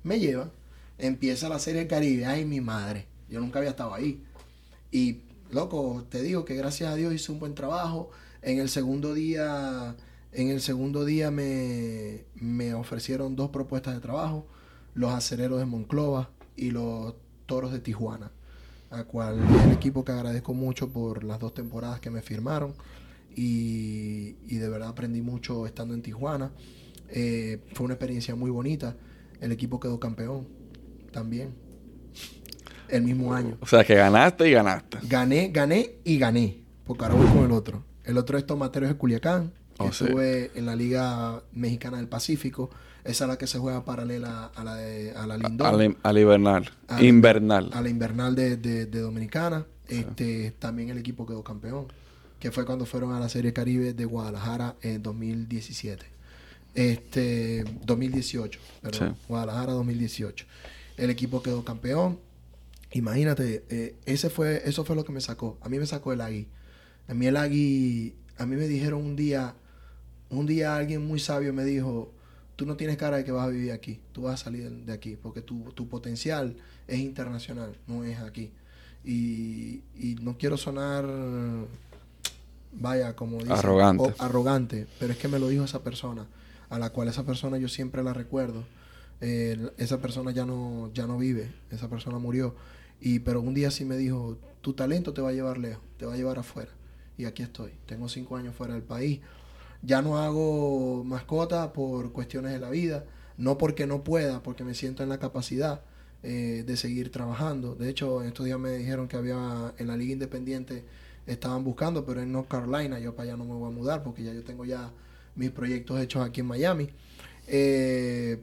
Me llevan. Empieza la Serie del Caribe. Ay, mi madre. Yo nunca había estado ahí. Y, loco, te digo que gracias a Dios hice un buen trabajo. En el segundo día, en el segundo día me, me ofrecieron dos propuestas de trabajo. Los acereros de Monclova y los toros de Tijuana. A cual el equipo que agradezco mucho por las dos temporadas que me firmaron. Y, y de verdad aprendí mucho estando en Tijuana. Eh, fue una experiencia muy bonita. El equipo quedó campeón también. El mismo año. O sea, que ganaste y ganaste. Gané, gané y gané. Porque ahora voy con el otro. El otro es Tomateros de Culiacán. que Oh, sí. estuve en la Liga Mexicana del Pacífico. Esa es la que se juega paralela a la de a la Lindor. Al, al invernal. A la- invernal. a la invernal de, de- de Dominicana. Este, también el equipo quedó campeón. Que fue cuando fueron a la Serie Caribe de Guadalajara en 2017. Este, 2018, perdón. Sí. Guadalajara 2018. El equipo quedó campeón. Imagínate, eh, ese fue, eso fue lo que me sacó. A mí me sacó el Agui. A mí el Agui, a mí me dijeron un día, un día alguien muy sabio me dijo, tú no tienes cara de que vas a vivir aquí, tú vas a salir de aquí, porque tu, tu potencial es internacional, no es aquí. Y, y no quiero sonar, vaya, como dicen, Arrogante. o- arrogante, pero es que me lo dijo esa persona, a la cual esa persona yo siempre la recuerdo. Esa persona ya no, ya no vive, esa persona murió. Y, pero un día sí me dijo, tu talento te va a llevar lejos, te va a llevar afuera. Y aquí estoy. Tengo cinco años fuera del país. Ya no hago mascota por cuestiones de la vida. No porque no pueda, porque me siento en la capacidad eh, de seguir trabajando. De hecho, en estos días me dijeron que había en la Liga Independiente estaban buscando, pero en North Carolina yo para allá no me voy a mudar porque ya yo tengo ya mis proyectos hechos aquí en Miami. Eh,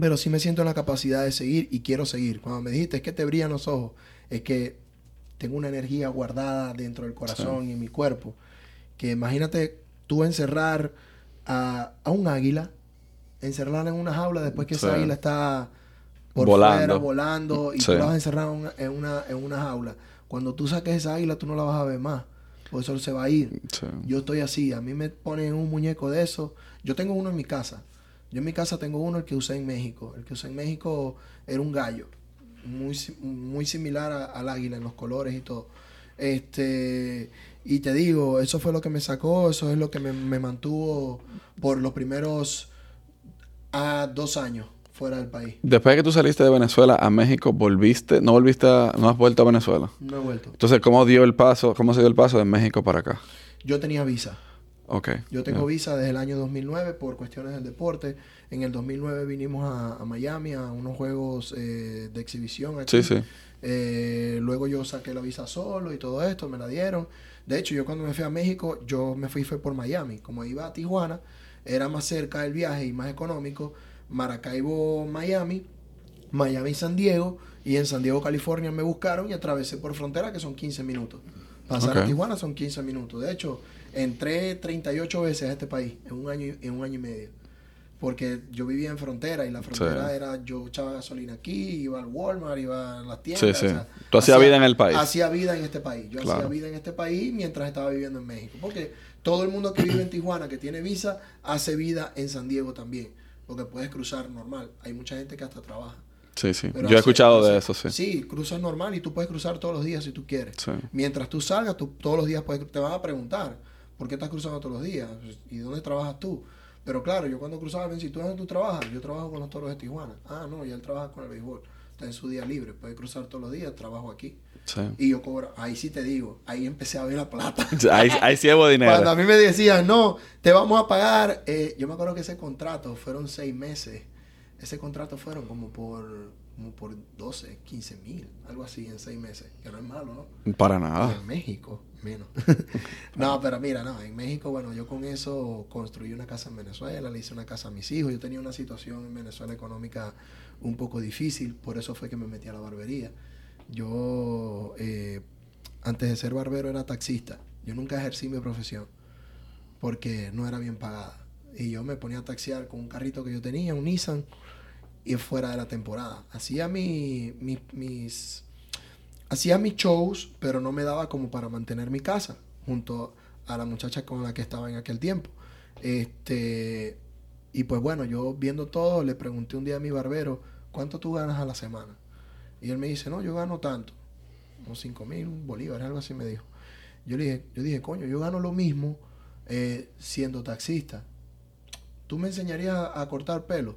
pero sí me siento en la capacidad de seguir y quiero seguir. Cuando me dijiste es que te brillan los ojos, es que tengo una energía guardada dentro del corazón y en mi cuerpo. Que imagínate tú encerrar a, a un águila, encerrarla en una jaula después que Sí. esa águila está por Volando. fuera, volando, y Sí. tú la vas a encerrar en una, en, una, en una jaula. Cuando tú saques esa águila, tú no la vas a ver más. Por eso se va a ir. Yo estoy así, a mí me ponen un muñeco de eso. Yo tengo uno en mi casa. Yo en mi casa tengo uno el que usé en México. El que usé en México era un gallo, muy, muy similar a- al águila en los colores y todo. Este, y te digo, eso fue lo que me sacó, eso es lo que me, me mantuvo por los primeros a dos años fuera del país. Después de que tú saliste de Venezuela a México, volviste, no volviste, a- no has vuelto a Venezuela. No he vuelto. Entonces, ¿cómo dio el paso, cómo se dio el paso de México para acá? Yo tenía visa. Ok. Yo tengo visa desde el año 2009 por cuestiones del deporte. En el 2009 vinimos a, a Miami a unos juegos eh, de exhibición aquí. Sí, sí. Eh, luego yo saqué la visa solo y todo esto, me la dieron. De hecho, yo cuando me fui a México, yo me fui fue por Miami. Como iba a Tijuana, era más cerca el viaje y más económico. Maracaibo, Miami, Miami, San Diego. Y en San Diego, California me buscaron y atravesé por frontera, que son 15 minutos. Pasar a. Tijuana son 15 minutos. De hecho, entré 38 veces a este país en un año, y- en un año y medio. Porque yo vivía en frontera y la frontera Sí. era, yo echaba gasolina aquí, iba al Walmart, iba a las Sí, tiendas. sí. o sea, Tú hacías vida en el país. Hacía vida en este país. Yo Claro. hacía vida en este país mientras estaba viviendo en México. Porque todo el mundo que vive en Tijuana, que tiene visa, hace vida en San Diego también. Porque puedes cruzar normal. Hay mucha gente que hasta trabaja. Sí, sí. Pero Yo he hace- escuchado de eso, sí. Sí, cruzas normal y tú puedes cruzar todos los días si tú quieres. Sí. Mientras tú salgas, tú todos los días puedes, te van a preguntar, ¿por qué estás cruzando todos los días? ¿Y dónde trabajas tú? Pero claro, yo cuando cruzaba, me decían, ¿tú dónde tú trabajas? Yo trabajo con los toros de Tijuana. Ah, no, y él trabaja con el béisbol. Está en su día libre, puede cruzar todos los días, trabajo aquí. Sí. Y yo cobro, ahí sí te digo, ahí empecé a ver la plata. Ahí, ahí sí hubo dinero. Cuando a mí me decían, no, te vamos a pagar, eh, yo me acuerdo que ese contrato fueron seis meses. Ese contrato fueron como por, como por 12, 15 mil, algo así en seis meses, que no es malo, ¿no? Para nada. en México, menos. no, pero mira, no, en México, bueno, yo con eso construí una casa en Venezuela, le hice una casa a mis hijos. Yo tenía una situación en Venezuela económica un poco difícil, por eso fue que me metí a la barbería. Yo, eh, antes de ser barbero, era taxista. Yo nunca ejercí mi profesión porque no era bien pagada. Y yo me ponía a taxiar con un carrito que yo tenía, un Nissan, y fuera de la temporada. Hacía mi, mi- mis hacía mis shows, pero no me daba como para mantener mi casa junto a la muchacha con la que estaba en aquel tiempo. Este, y pues bueno, yo viendo todo, le pregunté un día a mi barbero, ¿cuánto tú ganas a la semana? Y él me dice, no, yo gano tanto, como 5 mil bolívares, algo así me dijo. Yo le dije, yo dije, coño, yo gano lo mismo eh, siendo taxista. ¿Tú me enseñarías a, a cortar pelo?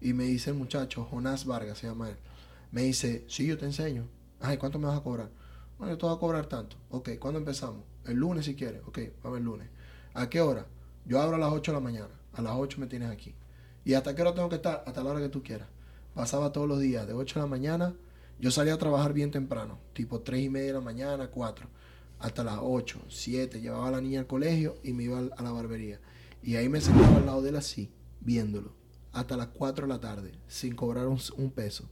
Y me dice el muchacho, Jonás Vargas se llama él. Me dice, sí, yo te enseño. Ay, ¿cuánto me vas a cobrar? Bueno, yo te voy a cobrar tanto. Ok, ¿cuándo empezamos? El lunes si quieres. Ok, vamos el lunes. ¿A qué hora? Yo abro a las 8 de la mañana. A las 8 me tienes aquí. ¿Y hasta qué hora tengo que estar? Hasta la hora que tú quieras. Pasaba todos los días, de 8 de la mañana. Yo salía a trabajar bien temprano, tipo 3 y media de la mañana, 4. Hasta las 8, 7. Llevaba a la niña al colegio y me iba a la barbería. Y ahí me sentaba al lado de él así, viéndolo. Hasta las 4 de la tarde, sin cobrar un peso.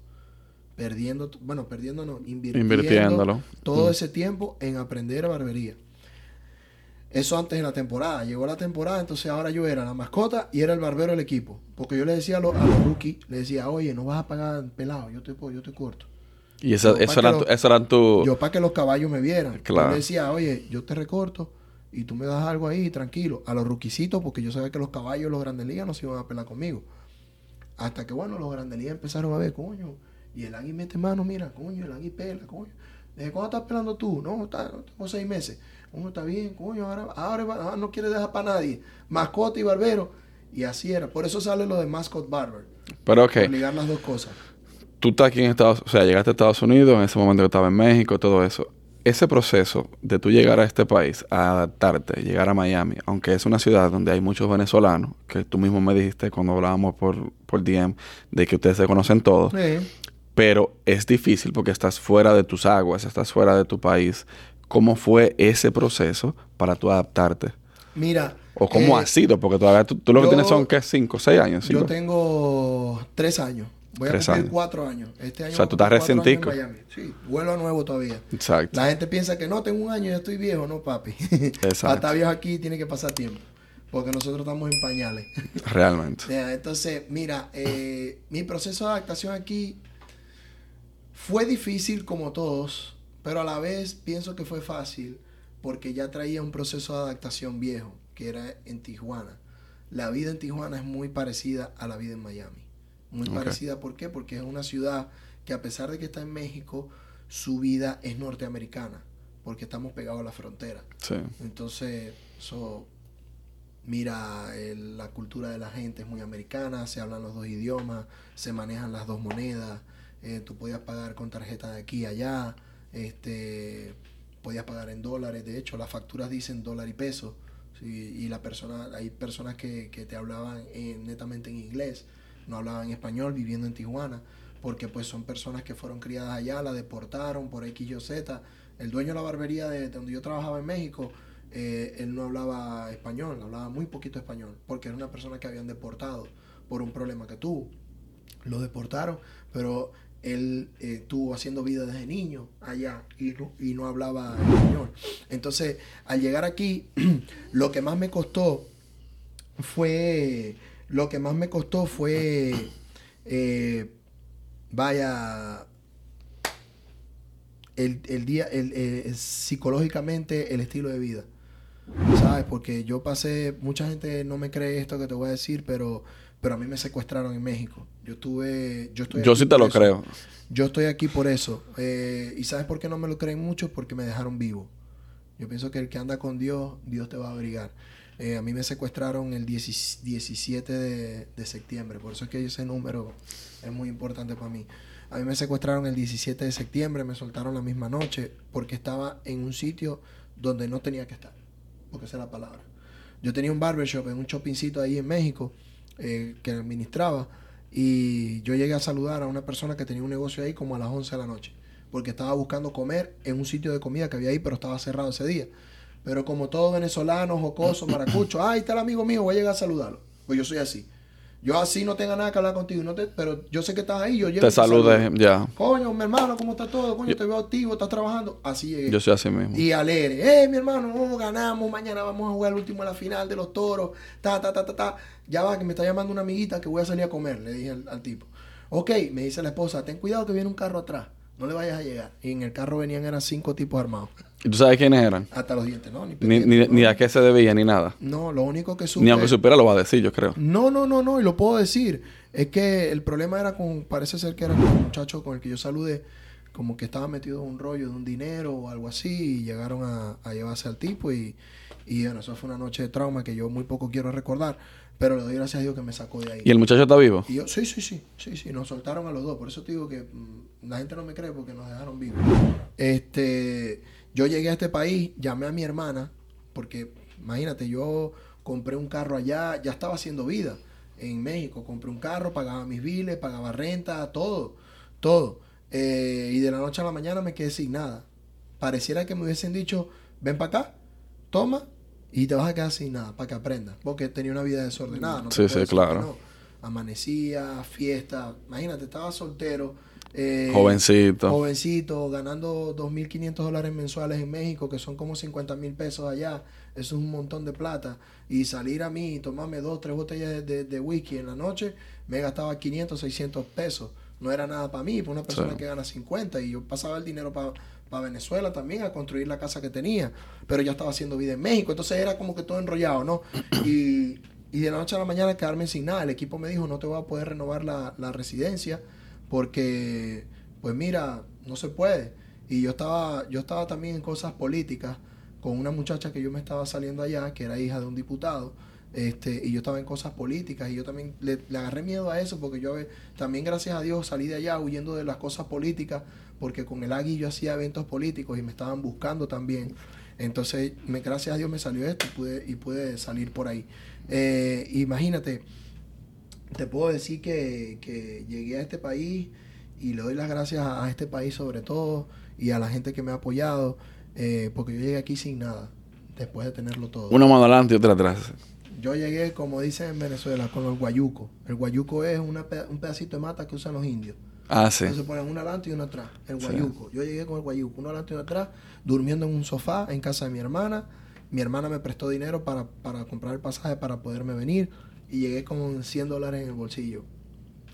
Perdiendo, bueno, perdiendo no, invirtiendo Invirtiéndolo. todo Mm. ese tiempo en aprender barbería. Eso antes de la temporada. Llegó la temporada, entonces ahora yo era la mascota y era el barbero del equipo. Porque yo le decía a los, a los rookies, le decía, oye, no vas a pagar pelado, yo te, yo te corto. Y eso, Yo, eso, eran, tu- eso eran tu... Yo para que los caballos me vieran. Claro. Yo le decía, oye, yo te recorto y tú me das algo ahí, tranquilo. A los ruquisitos, porque yo sabía que los caballos, los grandes ligas, no se iban a pelar conmigo. Hasta que, bueno, los grandes ligas empezaron a ver, coño. Y el águila mete mano, mira, coño, el águila pela, coño. ¿Desde cuándo estás pelando tú? No, está, tengo seis meses. Coño, está bien, coño, ahora, ahora ahora no quiere dejar para nadie. Mascota y barbero. Y así era. Por eso sale lo de mascot barber. Pero ok, ligar las dos cosas. tú estás aquí en Estados o sea, llegaste a Estados Unidos en ese momento que estaba en México, todo eso. Ese proceso de tú llegar a este país, a adaptarte, llegar a Miami, aunque es una ciudad donde hay muchos venezolanos, que tú mismo me dijiste cuando hablábamos por, por DM, de que ustedes se conocen todos, Eh, pero es difícil porque estás fuera de tus aguas, estás fuera de tu país. ¿Cómo fue ese proceso para tú adaptarte? mira. ¿O cómo eh, ha sido? Porque todavía tú, tú lo que tienes son, ¿qué? ¿Cinco, seis años? Yo tengo tres años. Voy a cumplir años. cuatro años. Este año O sea, tú estás recientico. Miami. Sí, vuelo a nuevo todavía. Exacto. La gente piensa que no, tengo un año y ya estoy viejo. No, papi. Exacto. Hasta viejo aquí tiene que pasar tiempo. Porque nosotros estamos en pañales. Realmente. Entonces, mira, eh, mi proceso de adaptación aquí fue difícil como todos, pero a la vez pienso que fue fácil porque ya traía un proceso de adaptación viejo, que era en Tijuana. La vida en Tijuana es muy parecida a la vida en Miami. Muy parecida, ¿por qué? Porque es una ciudad que a pesar de que está en México, su vida es norteamericana, porque estamos pegados a la frontera. Sí. Entonces, eso, mira, el- la cultura de la gente es muy americana, se hablan los dos idiomas, se manejan las dos monedas, eh, tú podías pagar con tarjeta de aquí y allá, este, podías pagar en dólares, de hecho las facturas dicen dólar y peso, y la persona, hay personas que, que te hablaban eh, netamente en inglés, no hablaban español viviendo en Tijuana, porque pues son personas que fueron criadas allá, la deportaron por X y Z, el dueño de la barbería de, donde yo trabajaba en México, eh, él no hablaba español, hablaba muy poquito español, porque era una persona que habían deportado por un problema que tuvo. Lo deportaron, pero él eh, estuvo haciendo vida desde niño allá y no, hablaba español. Entonces, al llegar aquí, lo que más me costó fue, lo que más me costó fue, eh, vaya, el, el día, el- psicológicamente el estilo de vida. ¿Sabes? Porque yo pasé, mucha gente no me cree esto que te voy a decir, pero, pero a mí me secuestraron en México. Yo estuve, yo estoy Yo sí te lo eso. creo. Yo estoy aquí por eso. Eh, ¿Y sabes por qué no me lo creen mucho? Porque me dejaron vivo. Yo pienso que el que anda con Dios, Dios te va a abrigar. Eh, a mí me secuestraron el 10 17 de, de septiembre. Por eso es que ese número es muy importante para mí. A mí me secuestraron el 17 de septiembre, me soltaron la misma noche porque estaba en un sitio donde no tenía que estar. Porque esa es la palabra. Yo tenía un barbershop en un shoppingcito ahí en México eh, que administraba y yo llegué a saludar a una persona que tenía un negocio ahí como a las 11 de la noche porque estaba buscando comer en un sitio de comida que había ahí pero estaba cerrado ese día. Pero como todo venezolano, jocoso, maracucho, ah, ahí está el amigo mío, voy a llegar a saludarlo. Pues yo soy así. Yo así no tenga nada que hablar contigo, no te, pero yo sé que estás ahí, yo llego Te saludé, saludo. ya. Coño, mi hermano, ¿cómo está todo? Coño, Yo- te veo activo, estás trabajando. Así llegué. Yo soy así mismo. Y alegre, eh, mi hermano, oh, ganamos, mañana vamos a jugar el último de la final de los toros, ta, ta, ta, ta, ta. Ya va, que me está llamando una amiguita que voy a salir a comer, le dije al, al tipo. Ok, me dice la esposa, ten cuidado que viene un carro atrás, no le vayas a llegar. Y en el carro venían, eran cinco tipos armados, ¿Y tú sabes quiénes eran? hasta los dientes, ¿no? Ni, pendiente, ni, ¿no? ni a qué se debía ni nada. No, lo único que supe... Ni aunque supiera lo va a decir, yo creo. No, no, no, no, y lo puedo decir. Es que el problema era con, parece ser que era con un muchacho con el que yo saludé, como que estaba metido en un rollo de un dinero o algo así, y llegaron a, a llevarse al tipo, y, y bueno, eso fue una noche de trauma que yo muy poco quiero recordar, pero le doy gracias a Dios que me sacó de ahí. ¿Y el muchacho está vivo? Y yo, sí, sí, sí, sí, sí, nos soltaron a los dos. Por eso te digo que mm, la gente no me cree porque nos dejaron vivos. Este, yo llegué a este país, llamé a mi hermana, porque imagínate, yo compré un carro allá, ya estaba haciendo vida en México. Compré un carro, pagaba mis biles, pagaba renta, todo, todo. Eh, y de la noche a la mañana me quedé sin nada. Pareciera que me hubiesen dicho, ven para acá, toma, y te vas a quedar sin nada para que aprendas. Porque tenía una vida desordenada. No Sí, sí, claro. no. Amanecía, fiesta. Imagínate, estaba soltero. Eh, Jovencito. Jovencito, ganando 2.500 dólares mensuales en México, que son como 50 mil pesos allá. Eso es un montón de plata. Y salir a mí y tomarme dos, tres botellas de, de- de whisky en la noche, me gastaba 500, 600 pesos. No era nada para mí, para una persona Sí. que gana 50. Y yo pasaba el dinero para Venezuela también a construir la casa que tenía. Pero ya estaba haciendo vida en México. Entonces era como que todo enrollado, ¿no? Y, y de la noche a la mañana quedarme sin nada. El equipo me dijo, no te voy a poder renovar la, la residencia porque, pues mira, no se puede. Y yo estaba, yo estaba también en cosas políticas con una muchacha que yo me estaba saliendo allá, que era hija de un diputado. Este, y yo estaba en cosas políticas y yo también le, le agarré miedo a eso porque yo eh, también gracias a Dios salí de allá huyendo de las cosas políticas porque con el Agui yo hacía eventos políticos y me estaban buscando también. Entonces, me, gracias a Dios me salió esto y pude, y pude salir por ahí. Eh, imagínate, te puedo decir que, que llegué a este país y le doy las gracias a, este país sobre todo y a la gente que me ha apoyado, eh, porque yo llegué aquí sin nada, después de tenerlo todo. Una mano adelante y otra atrás. Yo llegué, como dicen en Venezuela, con el guayuco. El guayuco es una un pedacito de mata que usan los indios. Ah, sí. Entonces ponen uno adelante y uno atrás. El Sí. guayuco. Yo llegué con el guayuco, uno adelante y uno atrás, durmiendo en un sofá en casa de mi hermana. Mi hermana me prestó dinero para, para comprar el pasaje para poderme venir. Y llegué con 100 dólares en el bolsillo.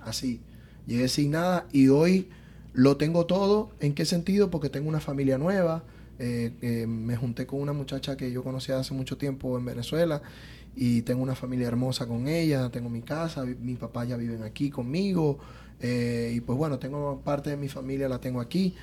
Así. Llegué sin nada y hoy lo tengo todo. ¿En qué sentido? Porque tengo una familia nueva. Eh, eh, me junté con una muchacha que yo conocía hace mucho tiempo en Venezuela y tengo una familia hermosa con ella, tengo mi casa, mi papá ya viven aquí conmigo eh, y pues bueno, tengo parte de mi familia la tengo aquí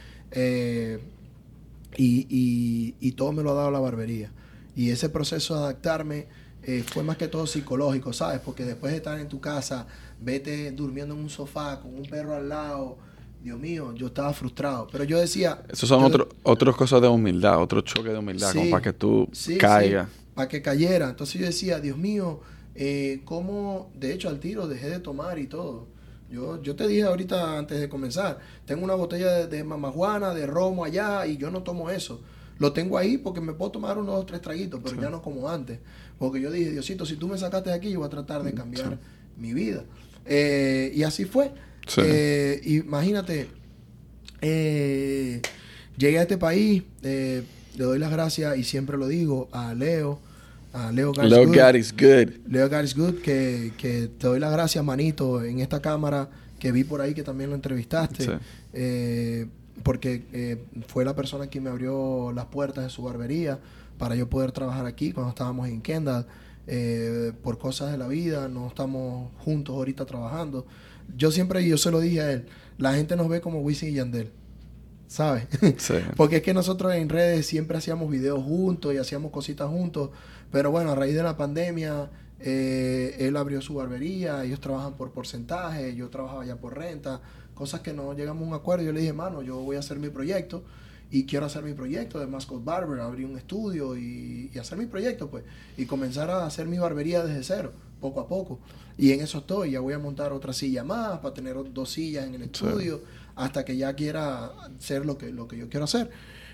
y, y- y todo me lo ha dado la barbería. Y ese proceso de adaptarme eh, fue más que todo psicológico, ¿sabes? Porque después de estar en tu casa, vete durmiendo en un sofá con un perro al lado, Dios mío, yo estaba frustrado. Pero yo decía... Esos son otros otras cosas de humildad, otro choque de humildad, Sí. como para que tú Sí, caigas. sí, para que cayera. Entonces yo decía, Dios mío, eh, ¿cómo? De hecho, al tiro dejé de tomar y todo. Yo, yo te dije ahorita antes de comenzar, tengo una botella de, de mamajuana, de romo allá y yo no tomo eso. Lo tengo ahí porque me puedo tomar unos dos, tres traguitos, pero ya no como antes. Porque yo dije, Diosito, si tú me sacaste de aquí, yo voy a tratar de cambiar mi vida. Eh, y así fue. Sí. Eh, imagínate, eh, llegué a este país, eh, le doy las gracias y siempre lo digo a Leo, a Leo God is Leo Good. Is good. Leo God is Good, que, que te doy las gracias, manito, en esta cámara que vi por ahí que también lo entrevistaste. Sí. Eh, porque eh, fue la persona que me abrió las puertas de su barbería para yo poder trabajar aquí cuando estábamos en Kendall. Eh, por cosas de la vida, no estamos juntos ahorita trabajando. Yo siempre, yo se lo dije a él, la gente nos ve como Wisin y Yandel, ¿sabes? Sí. Porque es que nosotros en redes siempre hacíamos videos juntos y hacíamos cositas juntos. Pero bueno, a raíz de la pandemia, eh, él abrió su barbería, ellos trabajan por porcentaje, yo trabajaba ya por renta, cosas que no llegamos a un acuerdo. Yo le dije, mano, yo voy a hacer mi proyecto y quiero hacer mi proyecto de Mascot Barber, abrir un estudio y, y hacer mi proyecto, pues. Y comenzar a hacer mi barbería desde cero, poco a poco. Y en eso estoy, ya voy a montar otra silla más para tener dos sillas en el estudio hasta que ya quiera hacer lo que, lo que yo quiero hacer.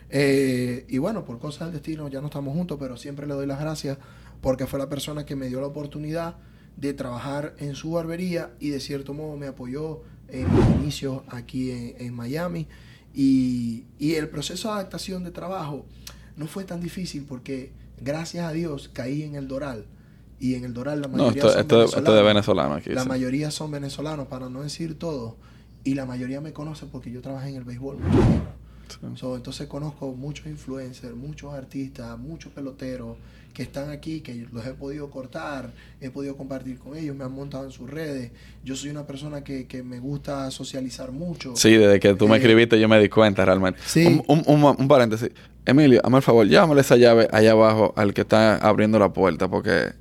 Eh, y bueno, por cosas del destino ya no estamos juntos, pero siempre le doy las gracias porque fue la persona que me dio la oportunidad de trabajar en su barbería y de cierto modo me apoyó en mis inicios aquí en, en Miami. Y, y el proceso de adaptación de trabajo no fue tan difícil porque gracias a Dios caí en el Doral. Y en el Doral la No, mayoría esto, son esto, esto es de venezolanos. venezolano aquí. La sí. mayoría son venezolanos, para no decir todo. Y la mayoría me conoce porque yo trabajé en el béisbol. Sí. So, entonces conozco muchos influencers, muchos artistas, muchos peloteros que están aquí, que los he podido cortar, he podido compartir con ellos, me han montado en sus redes. Yo soy una persona que, que me gusta socializar mucho. Sí, desde que tú me Eh, escribiste yo me di cuenta realmente. Sí. Un, un, un- un paréntesis. Emilio, hazme el favor, llámale esa llave allá abajo al que está abriendo la puerta porque...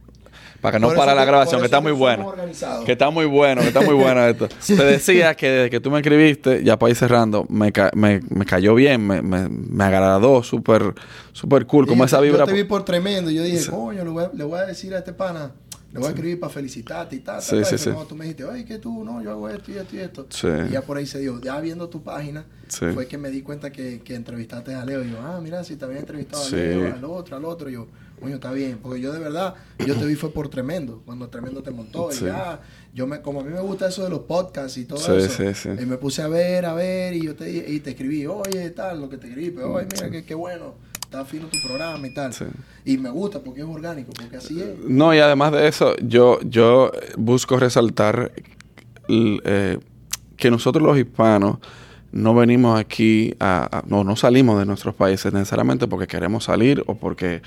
Para que no para la grabación, que está muy bueno. Que está muy bueno, que está muy bueno esto. Te decía que desde que tú me escribiste, ya para ir cerrando, me, ca- me, me cayó bien, me, me, me agradó, súper súper cool, como esa vibra. Yo te vi por tremendo. Yo dije, Sí. coño, le voy, a, le voy a decir a este pana, le voy a escribir para felicitarte y tal. Sí, tal, sí, sí. No, tú me dijiste, oye, que tú, no, yo hago esto y esto y esto. Sí. Y ya por ahí se dio. Ya viendo tu página, Sí. fue que me di cuenta que, que entrevistaste a Leo. Y yo, ah, mira, si te había entrevistado a Leo, al otro, al otro. Y yo, coño, está bien. Porque yo de verdad, yo te vi fue por tremendo. Cuando tremendo te montó. Sí. Y ya, yo me, como a mí me gusta eso de los podcasts y todo Sí, eso. sí, sí. Y me puse a ver, a ver. Y yo te, y te escribí, oye, tal, lo que te escribí. Pero, oye, mira, qué, qué bueno. Está fino tu programa y tal. Sí. Y me gusta porque es orgánico, porque así es. No, y además de eso, yo, yo busco resaltar eh, que nosotros los hispanos no venimos aquí a, a- no, no salimos de nuestros países necesariamente porque queremos salir o porque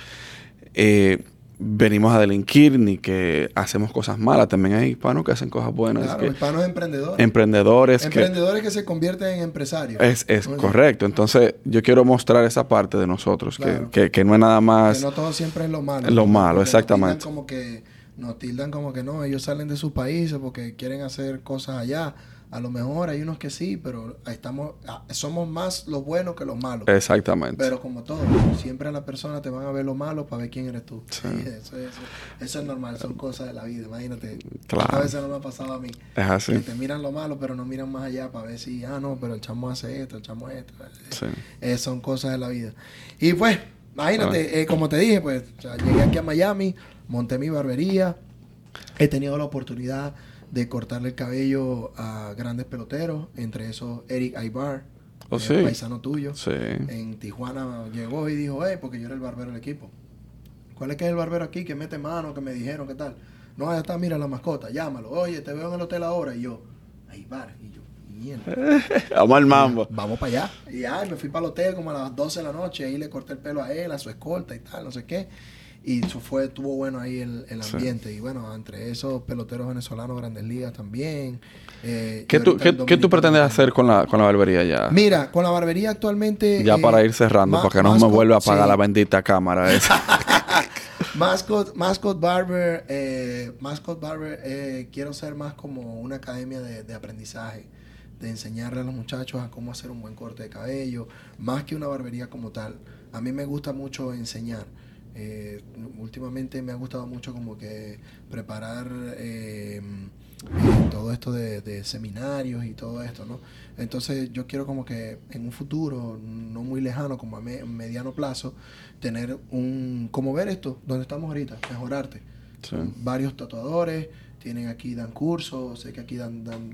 eh, venimos a delinquir ni que hacemos cosas malas. También hay hispanos que hacen cosas buenas, Claro, que- hispanos emprendedores. emprendedores que emprendedores que... se convierten en empresarios. es, es correcto. Entonces, yo quiero mostrar esa parte de nosotros, que- Claro. que, que no es nada Que más... no todo siempre es lo malo. Lo malo, nos exactamente. tildan como que nos tildan como que no, ellos salen de sus países porque quieren hacer cosas allá. A lo mejor hay unos que sí, pero estamos ah, somos más los buenos que los malos. Exactamente. Pero como todo, siempre a la persona te van a ver lo malo para ver quién eres tú. Sí. Eso, eso- eso es normal, son cosas de la vida. Imagínate. Claro. A veces no me ha pasado a mí. es así. Que te miran lo malo, pero no miran más allá para ver si, ah, no, pero el chamo hace esto, el chamo esto. Sí. Eh, son cosas de la vida. Y pues, imagínate, eh, como te dije, pues, o sea, llegué aquí a Miami, monté mi barbería, he tenido la oportunidad de cortarle el cabello a grandes peloteros, entre esos Eric Aybar, Oh, paisano tuyo. Sí. En Tijuana llegó y dijo, hey, porque yo era el barbero del equipo. ¿Cuál es que es el barbero aquí que mete mano, que me dijeron qué tal? No, allá está, mira la mascota, llámalo. Oye, te veo en el hotel ahora. Y yo, Aybar. Y yo. Vamos al mambo. Vamos para allá. Y ya, me fui para el hotel como a las 12 de la noche. Ahí le corté el pelo a él, a su escolta y tal, no sé qué. Y eso fue, estuvo bueno ahí el, el Sí. ambiente. Y bueno, entre esos peloteros venezolanos, grandes ligas también. eh, ¿Qué tú, qué, tú pretendes hacer con la, con la barbería ya? Mira, con la barbería actualmente. ya eh, para ir cerrando, para que no me vuelva a apagar sí. la bendita cámara esa. Mascot, Mascot Barber, eh, Mascot Barber, eh, quiero ser más como una academia de, de aprendizaje, de enseñarle a los muchachos a cómo hacer un buen corte de cabello, más que una barbería como tal. A mí me gusta mucho enseñar. Eh, últimamente me ha gustado mucho como que preparar eh, todo esto de, de, seminarios y todo esto, ¿no? Entonces yo quiero como que en un futuro, no muy lejano, como a mediano plazo, tener un, como ver esto, donde estamos ahorita, mejorarte. Varios tatuadores, tienen aquí, dan cursos, sé que aquí dan, dan,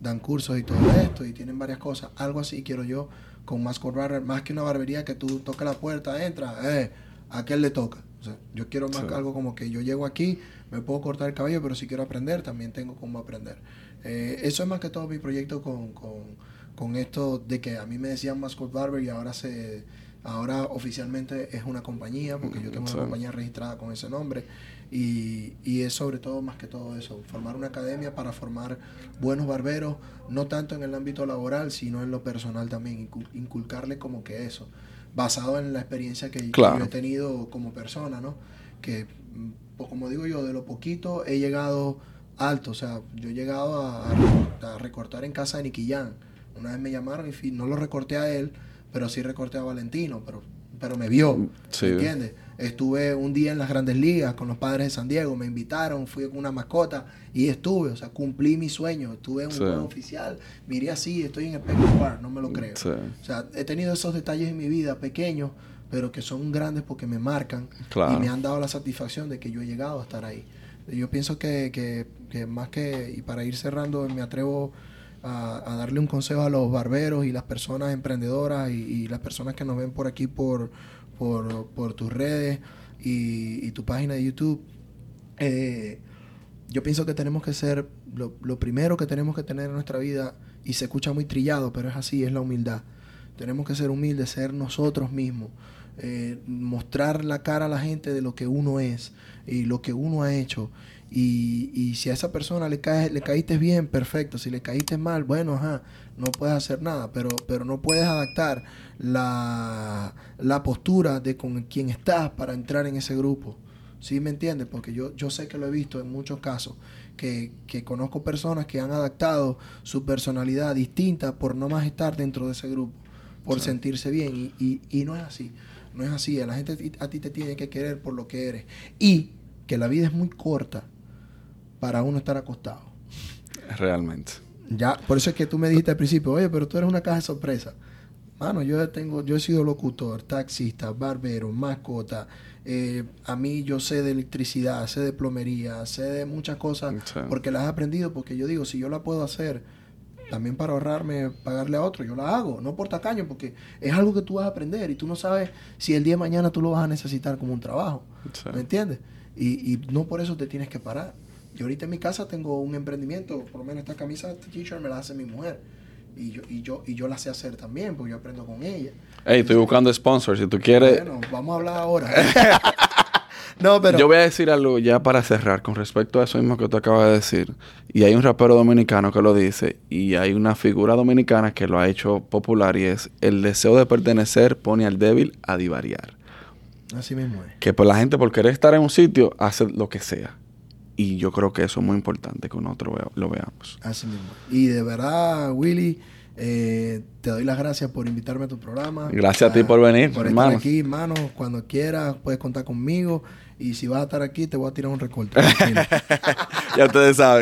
dan, cursos y todo esto, y tienen varias cosas. Algo así quiero yo con Mascot Barber, más que una barbería que tú tocas la puerta, entra, eh, a aquel le toca. O sea, yo quiero más algo como que yo llego aquí, me puedo cortar el cabello, pero si quiero aprender, también tengo cómo aprender. Eh, eso es más que todo mi proyecto con, con, con, esto de que a mí me decían Mascot Barber y ahora se ahora oficialmente es una compañía, porque yo tengo una compañía registrada con ese nombre. Y, y, es sobre todo, más que todo eso, formar una academia para formar buenos barberos, no tanto en el ámbito laboral, sino en lo personal también, inculcarle como que eso, basado en la experiencia que, yo he tenido como persona, ¿no? Que, pues, como digo yo, de lo poquito he llegado alto, o sea, yo he llegado a, recortar en casa de Niquillán. Una vez me llamaron y no lo recorté a él, pero sí recorté a Valentino, pero, pero me vio, ¿entiendes? Estuve un día en las grandes ligas con los padres de San Diego, me invitaron, fui con una mascota y estuve, o sea, cumplí mi sueño. Estuve en un juego oficial, miré así, estoy en el Park, no me lo creo. O sea, he tenido esos detalles en mi vida pequeños, pero que son grandes porque me marcan y me han dado la satisfacción de que yo he llegado a estar ahí. Yo pienso que, que, que más que, y para ir cerrando, me atrevo a, darle un consejo a los barberos y las personas emprendedoras y las personas que nos ven por aquí por por, tus redes y, tu página de YouTube. Eh, yo pienso que tenemos que ser, lo, primero que tenemos que tener en nuestra vida, y se escucha muy trillado, pero es así, es la humildad. Tenemos que ser humildes, ser nosotros mismos, eh, mostrar la cara a la gente de lo que uno es y lo que uno ha hecho. Y, y si a esa persona le, cae, le caíste bien, perfecto. Si le caíste mal, bueno, ajá, no puedes hacer nada, pero, pero no puedes adaptar la, la postura de con quien estás para entrar en ese grupo. ¿Sí me entiendes? Porque yo, yo sé que lo he visto en muchos casos, que, que, conozco personas que han adaptado su personalidad distinta por no más estar dentro de ese grupo, por sentirse bien. Y, y, no es así, no es así. La gente a ti te tiene que querer por lo que eres. Y que la vida es muy corta para uno estar acostado. Realmente. Ya, por eso es que tú me dijiste al principio, oye, pero tú eres una caja de sorpresa. Mano, yo tengo, yo he sido locutor, taxista, barbero, mascota. Eh, a mí yo sé de electricidad, sé de plomería, sé de muchas cosas porque las he aprendido. Porque yo digo, si yo la puedo hacer también para ahorrarme, pagarle a otro, yo la hago, no por tacaño, porque es algo que tú vas a aprender y tú no sabes si el día de mañana tú lo vas a necesitar como un trabajo. ¿Me entiendes? Y, y no por eso te tienes que parar. Yo ahorita en mi casa tengo un emprendimiento, por lo menos esta camisa, esta t-shirt me la hace mi mujer. Y yo, y, yo, y yo la sé hacer también, porque yo aprendo con ella. Hey, estoy buscando sponsors, si tú quieres... Bueno, vamos a hablar ahora. no, pero... Yo voy a decir algo ya para cerrar con respecto a eso mismo que tú acabas de decir. Y hay un rapero dominicano que lo dice, y hay una figura dominicana que lo ha hecho popular, y es el deseo de pertenecer pone al débil a divariar. Así mismo es. Que pues la gente por querer estar en un sitio hace lo que sea. Y yo creo que eso es muy importante que nosotros lo veamos. Así mismo. Y de verdad, Willy, eh, te doy las gracias por invitarme a tu programa. Gracias a ti por venir, por estar aquí, hermano. Cuando quieras, puedes contar conmigo. Y si vas a estar aquí, te voy a tirar un recorte. ya ustedes saben.